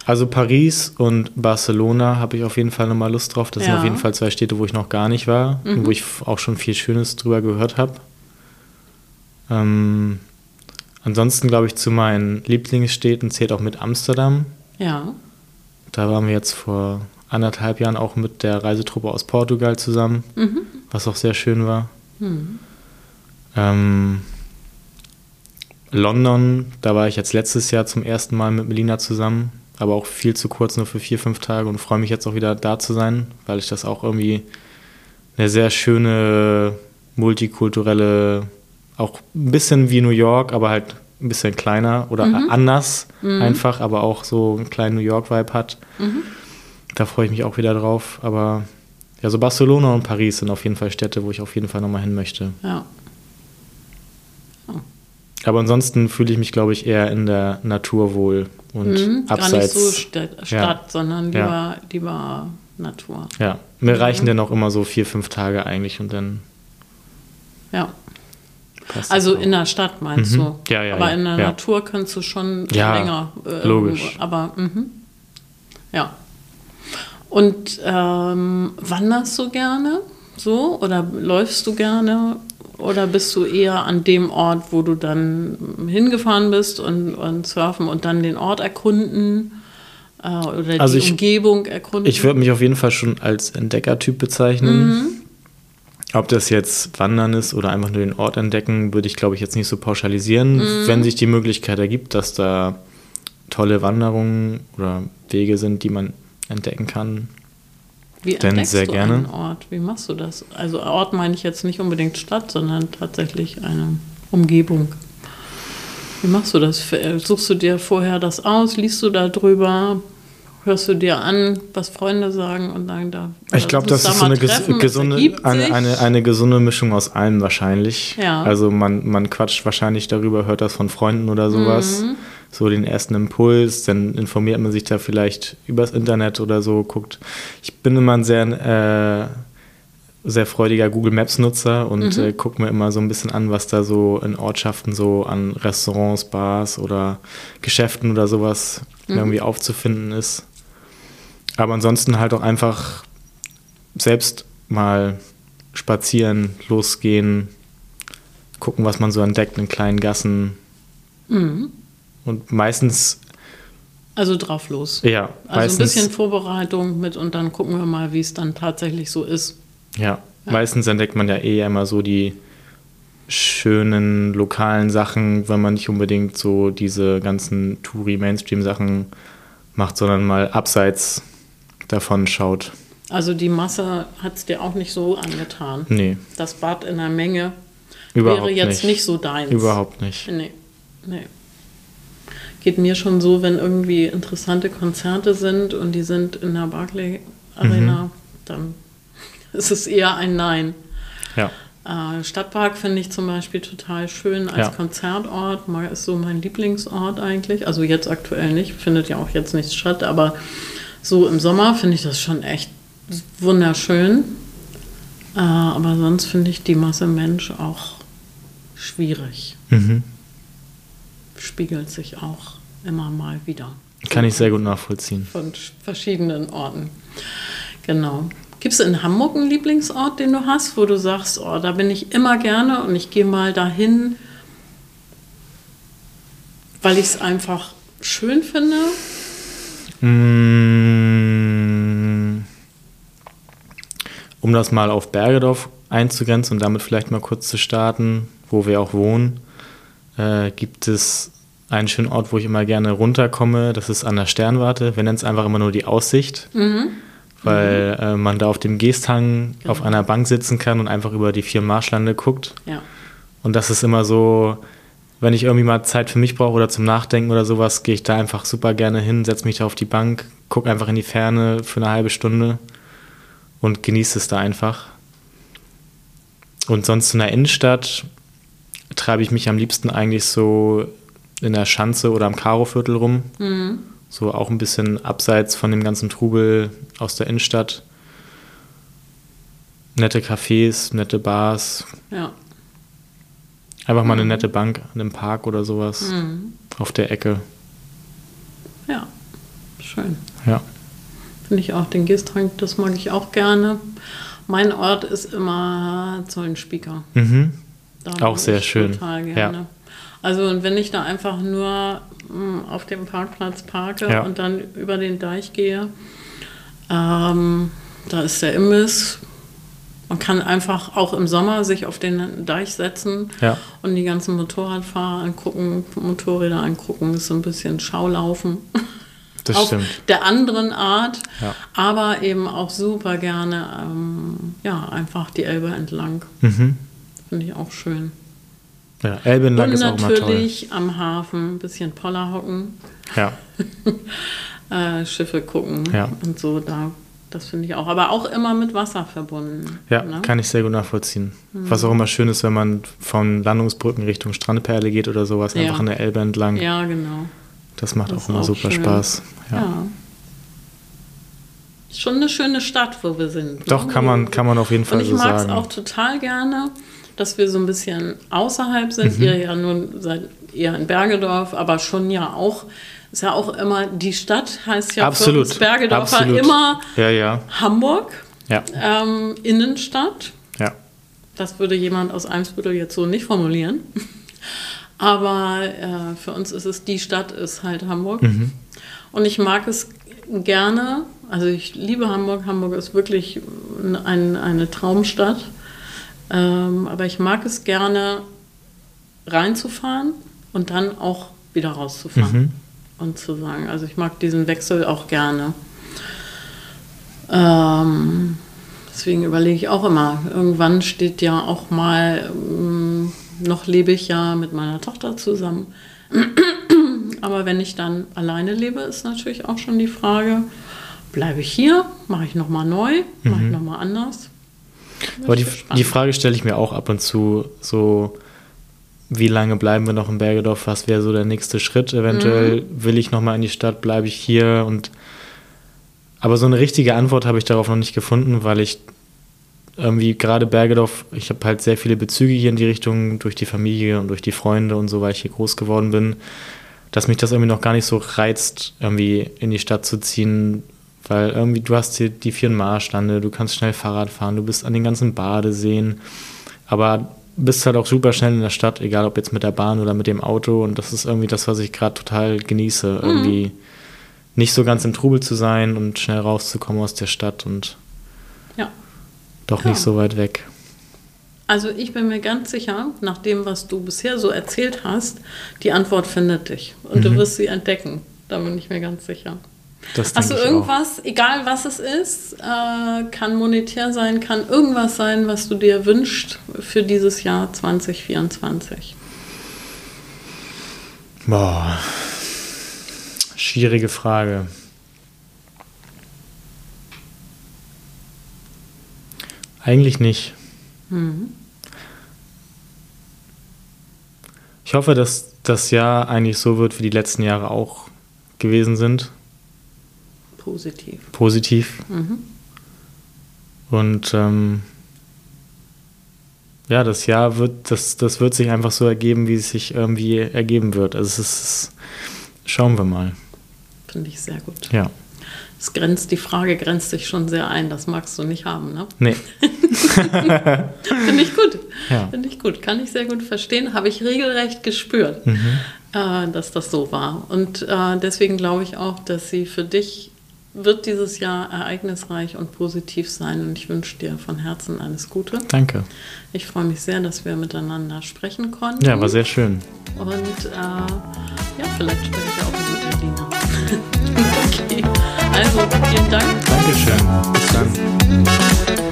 Also Paris und Barcelona habe ich auf jeden Fall nochmal Lust drauf. Das sind Ja. auf jeden Fall zwei Städte, wo ich noch gar nicht war und wo ich auch schon viel Schönes drüber gehört habe. Ähm, ansonsten glaube ich, zu meinen Lieblingsstädten zählt auch mit Amsterdam. Ja. Da waren wir jetzt vor anderthalb Jahren auch mit der Reisetruppe aus Portugal zusammen, was auch sehr schön war. Ähm, London, da war ich jetzt letztes Jahr zum ersten Mal mit Melina zusammen, aber auch viel zu kurz, nur für vier, fünf Tage und freue mich jetzt auch wieder da zu sein, weil ich das auch irgendwie eine sehr schöne, multikulturelle, auch ein bisschen wie New York, aber halt ein bisschen kleiner oder anders einfach, aber auch so einen kleinen New York-Vibe hat. Da freue ich mich auch wieder drauf. Aber ja, so Barcelona und Paris sind auf jeden Fall Städte, wo ich auf jeden Fall nochmal hin möchte. Ja. Aber ansonsten fühle ich mich, glaube ich, eher in der Natur wohl und Mhm, Gar nicht abseits. so Stadt, Stadt sondern Ja. lieber, lieber Natur. Ja, mir reichen dann auch immer so vier, fünf Tage eigentlich und dann Ja. Passt Also in der Stadt meinst Mhm. du? Ja, ja, Aber ja, in der ja. Natur kannst du schon Ja, länger. äh, logisch. Aber mhm. ja. Und ähm, wanderst du gerne so oder läufst du gerne? Oder bist du eher an dem Ort, wo du dann hingefahren bist und, und surfen und dann den Ort erkunden äh, oder Also die ich- Umgebung erkunden? Ich würde mich auf jeden Fall schon als Entdeckertyp bezeichnen. Mhm. Ob das jetzt Wandern ist oder einfach nur den Ort entdecken, würde ich, glaube ich, jetzt nicht so pauschalisieren. Mhm. Wenn sich die Möglichkeit ergibt, dass da tolle Wanderungen oder Wege sind, die man entdecken kann. Wie entdeckst sehr du gerne. einen Ort? Wie machst du das? Also Ort meine ich jetzt nicht unbedingt Stadt, sondern tatsächlich eine Umgebung. Wie machst du das? F- Suchst du dir vorher das aus? Liest du da drüber? Hörst du dir an, was Freunde sagen und dann da. Ich glaube, das da ist so eine, treffen, es gesunde, eine, eine, eine gesunde Mischung aus allem wahrscheinlich. Ja. Also man, man quatscht wahrscheinlich darüber, hört das von Freunden oder sowas. Mhm. So den ersten Impuls, dann informiert man sich da vielleicht übers Internet oder so, guckt. Ich bin immer ein sehr, äh, sehr freudiger Google Maps Nutzer und Mhm. äh, gucke mir immer so ein bisschen an, was da so in Ortschaften so an Restaurants, Bars oder Geschäften oder sowas Mhm. irgendwie aufzufinden ist. Aber ansonsten halt auch einfach selbst mal spazieren, losgehen, gucken, was man so entdeckt in kleinen Gassen. Mhm. Und meistens, Also drauf los. ja, Also ein bisschen Vorbereitung mit und dann gucken wir mal, wie es dann tatsächlich so ist. ja, meistens entdeckt man ja eh immer so die schönen lokalen Sachen, wenn man nicht unbedingt so diese ganzen Touri-Mainstream-Sachen macht, sondern mal abseits davon schaut. Also die Masse hat es dir auch nicht so angetan. Nee, Das Bad in der Menge überhaupt wäre jetzt nicht. nicht so deins. Überhaupt nicht. Nee, nee. geht mir schon so, wenn irgendwie interessante Konzerte sind und die sind in der Barclay Arena, mhm. dann ist es eher ein Nein. Ja. Äh, Stadtpark finde ich zum Beispiel total schön als ja. Konzertort. Ist so mein Lieblingsort eigentlich. Also jetzt aktuell nicht, findet ja auch jetzt nichts statt, aber so im Sommer finde ich das schon echt wunderschön. Äh, aber sonst finde ich die Masse Mensch auch schwierig. Mhm. Spiegelt sich auch immer mal wieder. Kann ich sehr gut nachvollziehen. Von verschiedenen Orten. Genau. Gibt es in Hamburg einen Lieblingsort, den du hast, wo du sagst, oh, da bin ich immer gerne und ich gehe mal dahin, weil ich es einfach schön finde? Mm. Um das mal auf Bergedorf einzugrenzen und damit vielleicht mal kurz zu starten, wo wir auch wohnen, äh, gibt es einen schönen Ort, wo ich immer gerne runterkomme. Das ist an der Sternwarte. Wir nennen es einfach immer nur die Aussicht. Mhm weil mhm. äh, man da auf dem Geesthang genau. auf einer Bank sitzen kann und einfach über die vier Marschlande guckt. Ja. Und das ist immer so, wenn ich irgendwie mal Zeit für mich brauche oder zum Nachdenken oder sowas, gehe ich da einfach super gerne hin, setze mich da auf die Bank, gucke einfach in die Ferne für eine halbe Stunde und genieße es da einfach. Und sonst in der Innenstadt treibe ich mich am liebsten eigentlich so in der Schanze oder am Karoviertel rum. Mhm. So auch ein bisschen abseits von dem ganzen Trubel aus der Innenstadt. Nette Cafés, nette Bars. Ja. Einfach mal eine nette Bank in einem Park oder sowas. Mhm. Auf der Ecke. Ja, schön. Ja. Finde ich auch. Den Gestrang, das mag ich auch gerne. Mein Ort ist immer Zollenspieker. Mhm. auch sehr schön. Total gerne. Ja. Also und wenn ich da einfach nur mh, hm, auf dem Parkplatz parke ja. und dann über den Deich gehe, ähm, da ist der Imbiss. Man kann einfach auch im Sommer sich auf den Deich setzen ja. und die ganzen Motorradfahrer angucken, Motorräder angucken, ist so ein bisschen Schaulaufen. Das auf stimmt. der anderen Art, ja. aber eben auch super gerne ähm, ja, einfach die Elbe entlang. Mhm. Finde ich auch schön. Ja, Elbe entlang ist auch mal toll. natürlich am Hafen ein bisschen Poller hocken. Ja. äh, Schiffe gucken ja. und so. Da, das finde ich auch. Aber auch immer mit Wasser verbunden. Ja, ne? kann ich sehr gut nachvollziehen. Mhm. Was auch immer schön ist, wenn man von Landungsbrücken Richtung Strandperle geht oder sowas, ja. einfach an der Elbe entlang. Ja, genau. Das macht das auch immer auch super schön. Spaß. Ja. ja. Schon eine schöne Stadt, wo wir sind. Doch, ne? kann man, kann man auf jeden Fall so sagen. Und ich mag es auch total gerne dass wir so ein bisschen außerhalb sind. Mhm. Ihr ja nun seid eher in Bergedorf, aber schon ja auch, ist ja auch immer, die Stadt heißt ja Absolut. für uns Bergedorfer Absolut. immer ja, ja. Hamburg, ja. Ähm, Innenstadt. Ja. Das würde jemand aus Eimsbüttel jetzt so nicht formulieren. Aber äh, für uns ist es, die Stadt ist halt Hamburg. Mhm. Und ich mag es gerne, also ich liebe Hamburg. Hamburg ist wirklich ein, eine Traumstadt. Ähm, aber ich mag es gerne reinzufahren und dann auch wieder rauszufahren. Mhm. Und zu sagen, also ich mag diesen Wechsel auch gerne. Ähm, deswegen überlege ich auch immer, irgendwann steht ja auch mal, ähm, noch lebe ich ja mit meiner Tochter zusammen. Aber wenn ich dann alleine lebe, ist natürlich auch schon die Frage, bleibe ich hier, mache ich nochmal neu, mache ich mhm. nochmal anders. Aber die, die Frage stelle ich mir auch ab und zu so, wie lange bleiben wir noch in Bergedorf? Was wäre so der nächste Schritt? Eventuell mhm. will ich nochmal in die Stadt, bleibe ich hier und aber so eine richtige Antwort habe ich darauf noch nicht gefunden, weil ich irgendwie gerade Bergedorf, ich habe halt sehr viele Bezüge hier in die Richtung durch die Familie und durch die Freunde und so, weil ich hier groß geworden bin, dass mich das irgendwie noch gar nicht so reizt, irgendwie in die Stadt zu ziehen, weil irgendwie du hast hier die vier Marschlande, du kannst schnell Fahrrad fahren, du bist an den ganzen Badeseen, aber bist halt auch super schnell in der Stadt, egal ob jetzt mit der Bahn oder mit dem Auto. Und das ist irgendwie das, was ich gerade total genieße. Mhm. Irgendwie nicht so ganz im Trubel zu sein und schnell rauszukommen aus der Stadt und ja. doch ja. nicht so weit weg. Also ich bin mir ganz sicher, nach dem, was du bisher so erzählt hast, die Antwort findet dich. Und mhm. du wirst sie entdecken. Da bin ich mir ganz sicher. Das Hast du irgendwas, auch. egal was es ist, äh, kann monetär sein, kann irgendwas sein, was du dir wünschst für dieses Jahr 2024? Boah. Schwierige Frage. Eigentlich nicht. Mhm. Ich hoffe, dass das Jahr eigentlich so wird, wie die letzten Jahre auch gewesen sind. Positiv. Positiv. Mhm. Und ähm, ja, das Jahr wird, das, das wird sich einfach so ergeben, wie es sich irgendwie ergeben wird. Also es ist, schauen wir mal. Finde ich sehr gut. Ja. Es grenzt, die Frage grenzt sich schon sehr ein, das magst du nicht haben, ne? Nee. Finde ich gut. Ja. Finde ich gut. Kann ich sehr gut verstehen. Habe ich regelrecht gespürt, mhm. äh, dass das so war. Und äh, deswegen glaube ich auch, dass sie für dich wird dieses Jahr ereignisreich und positiv sein und ich wünsche dir von Herzen alles Gute. Danke. Ich freue mich sehr, dass wir miteinander sprechen konnten. Ja, war sehr schön. Und äh, ja, vielleicht spreche ich auch mit Lina. okay, also vielen Dank. Dankeschön. Bis dann.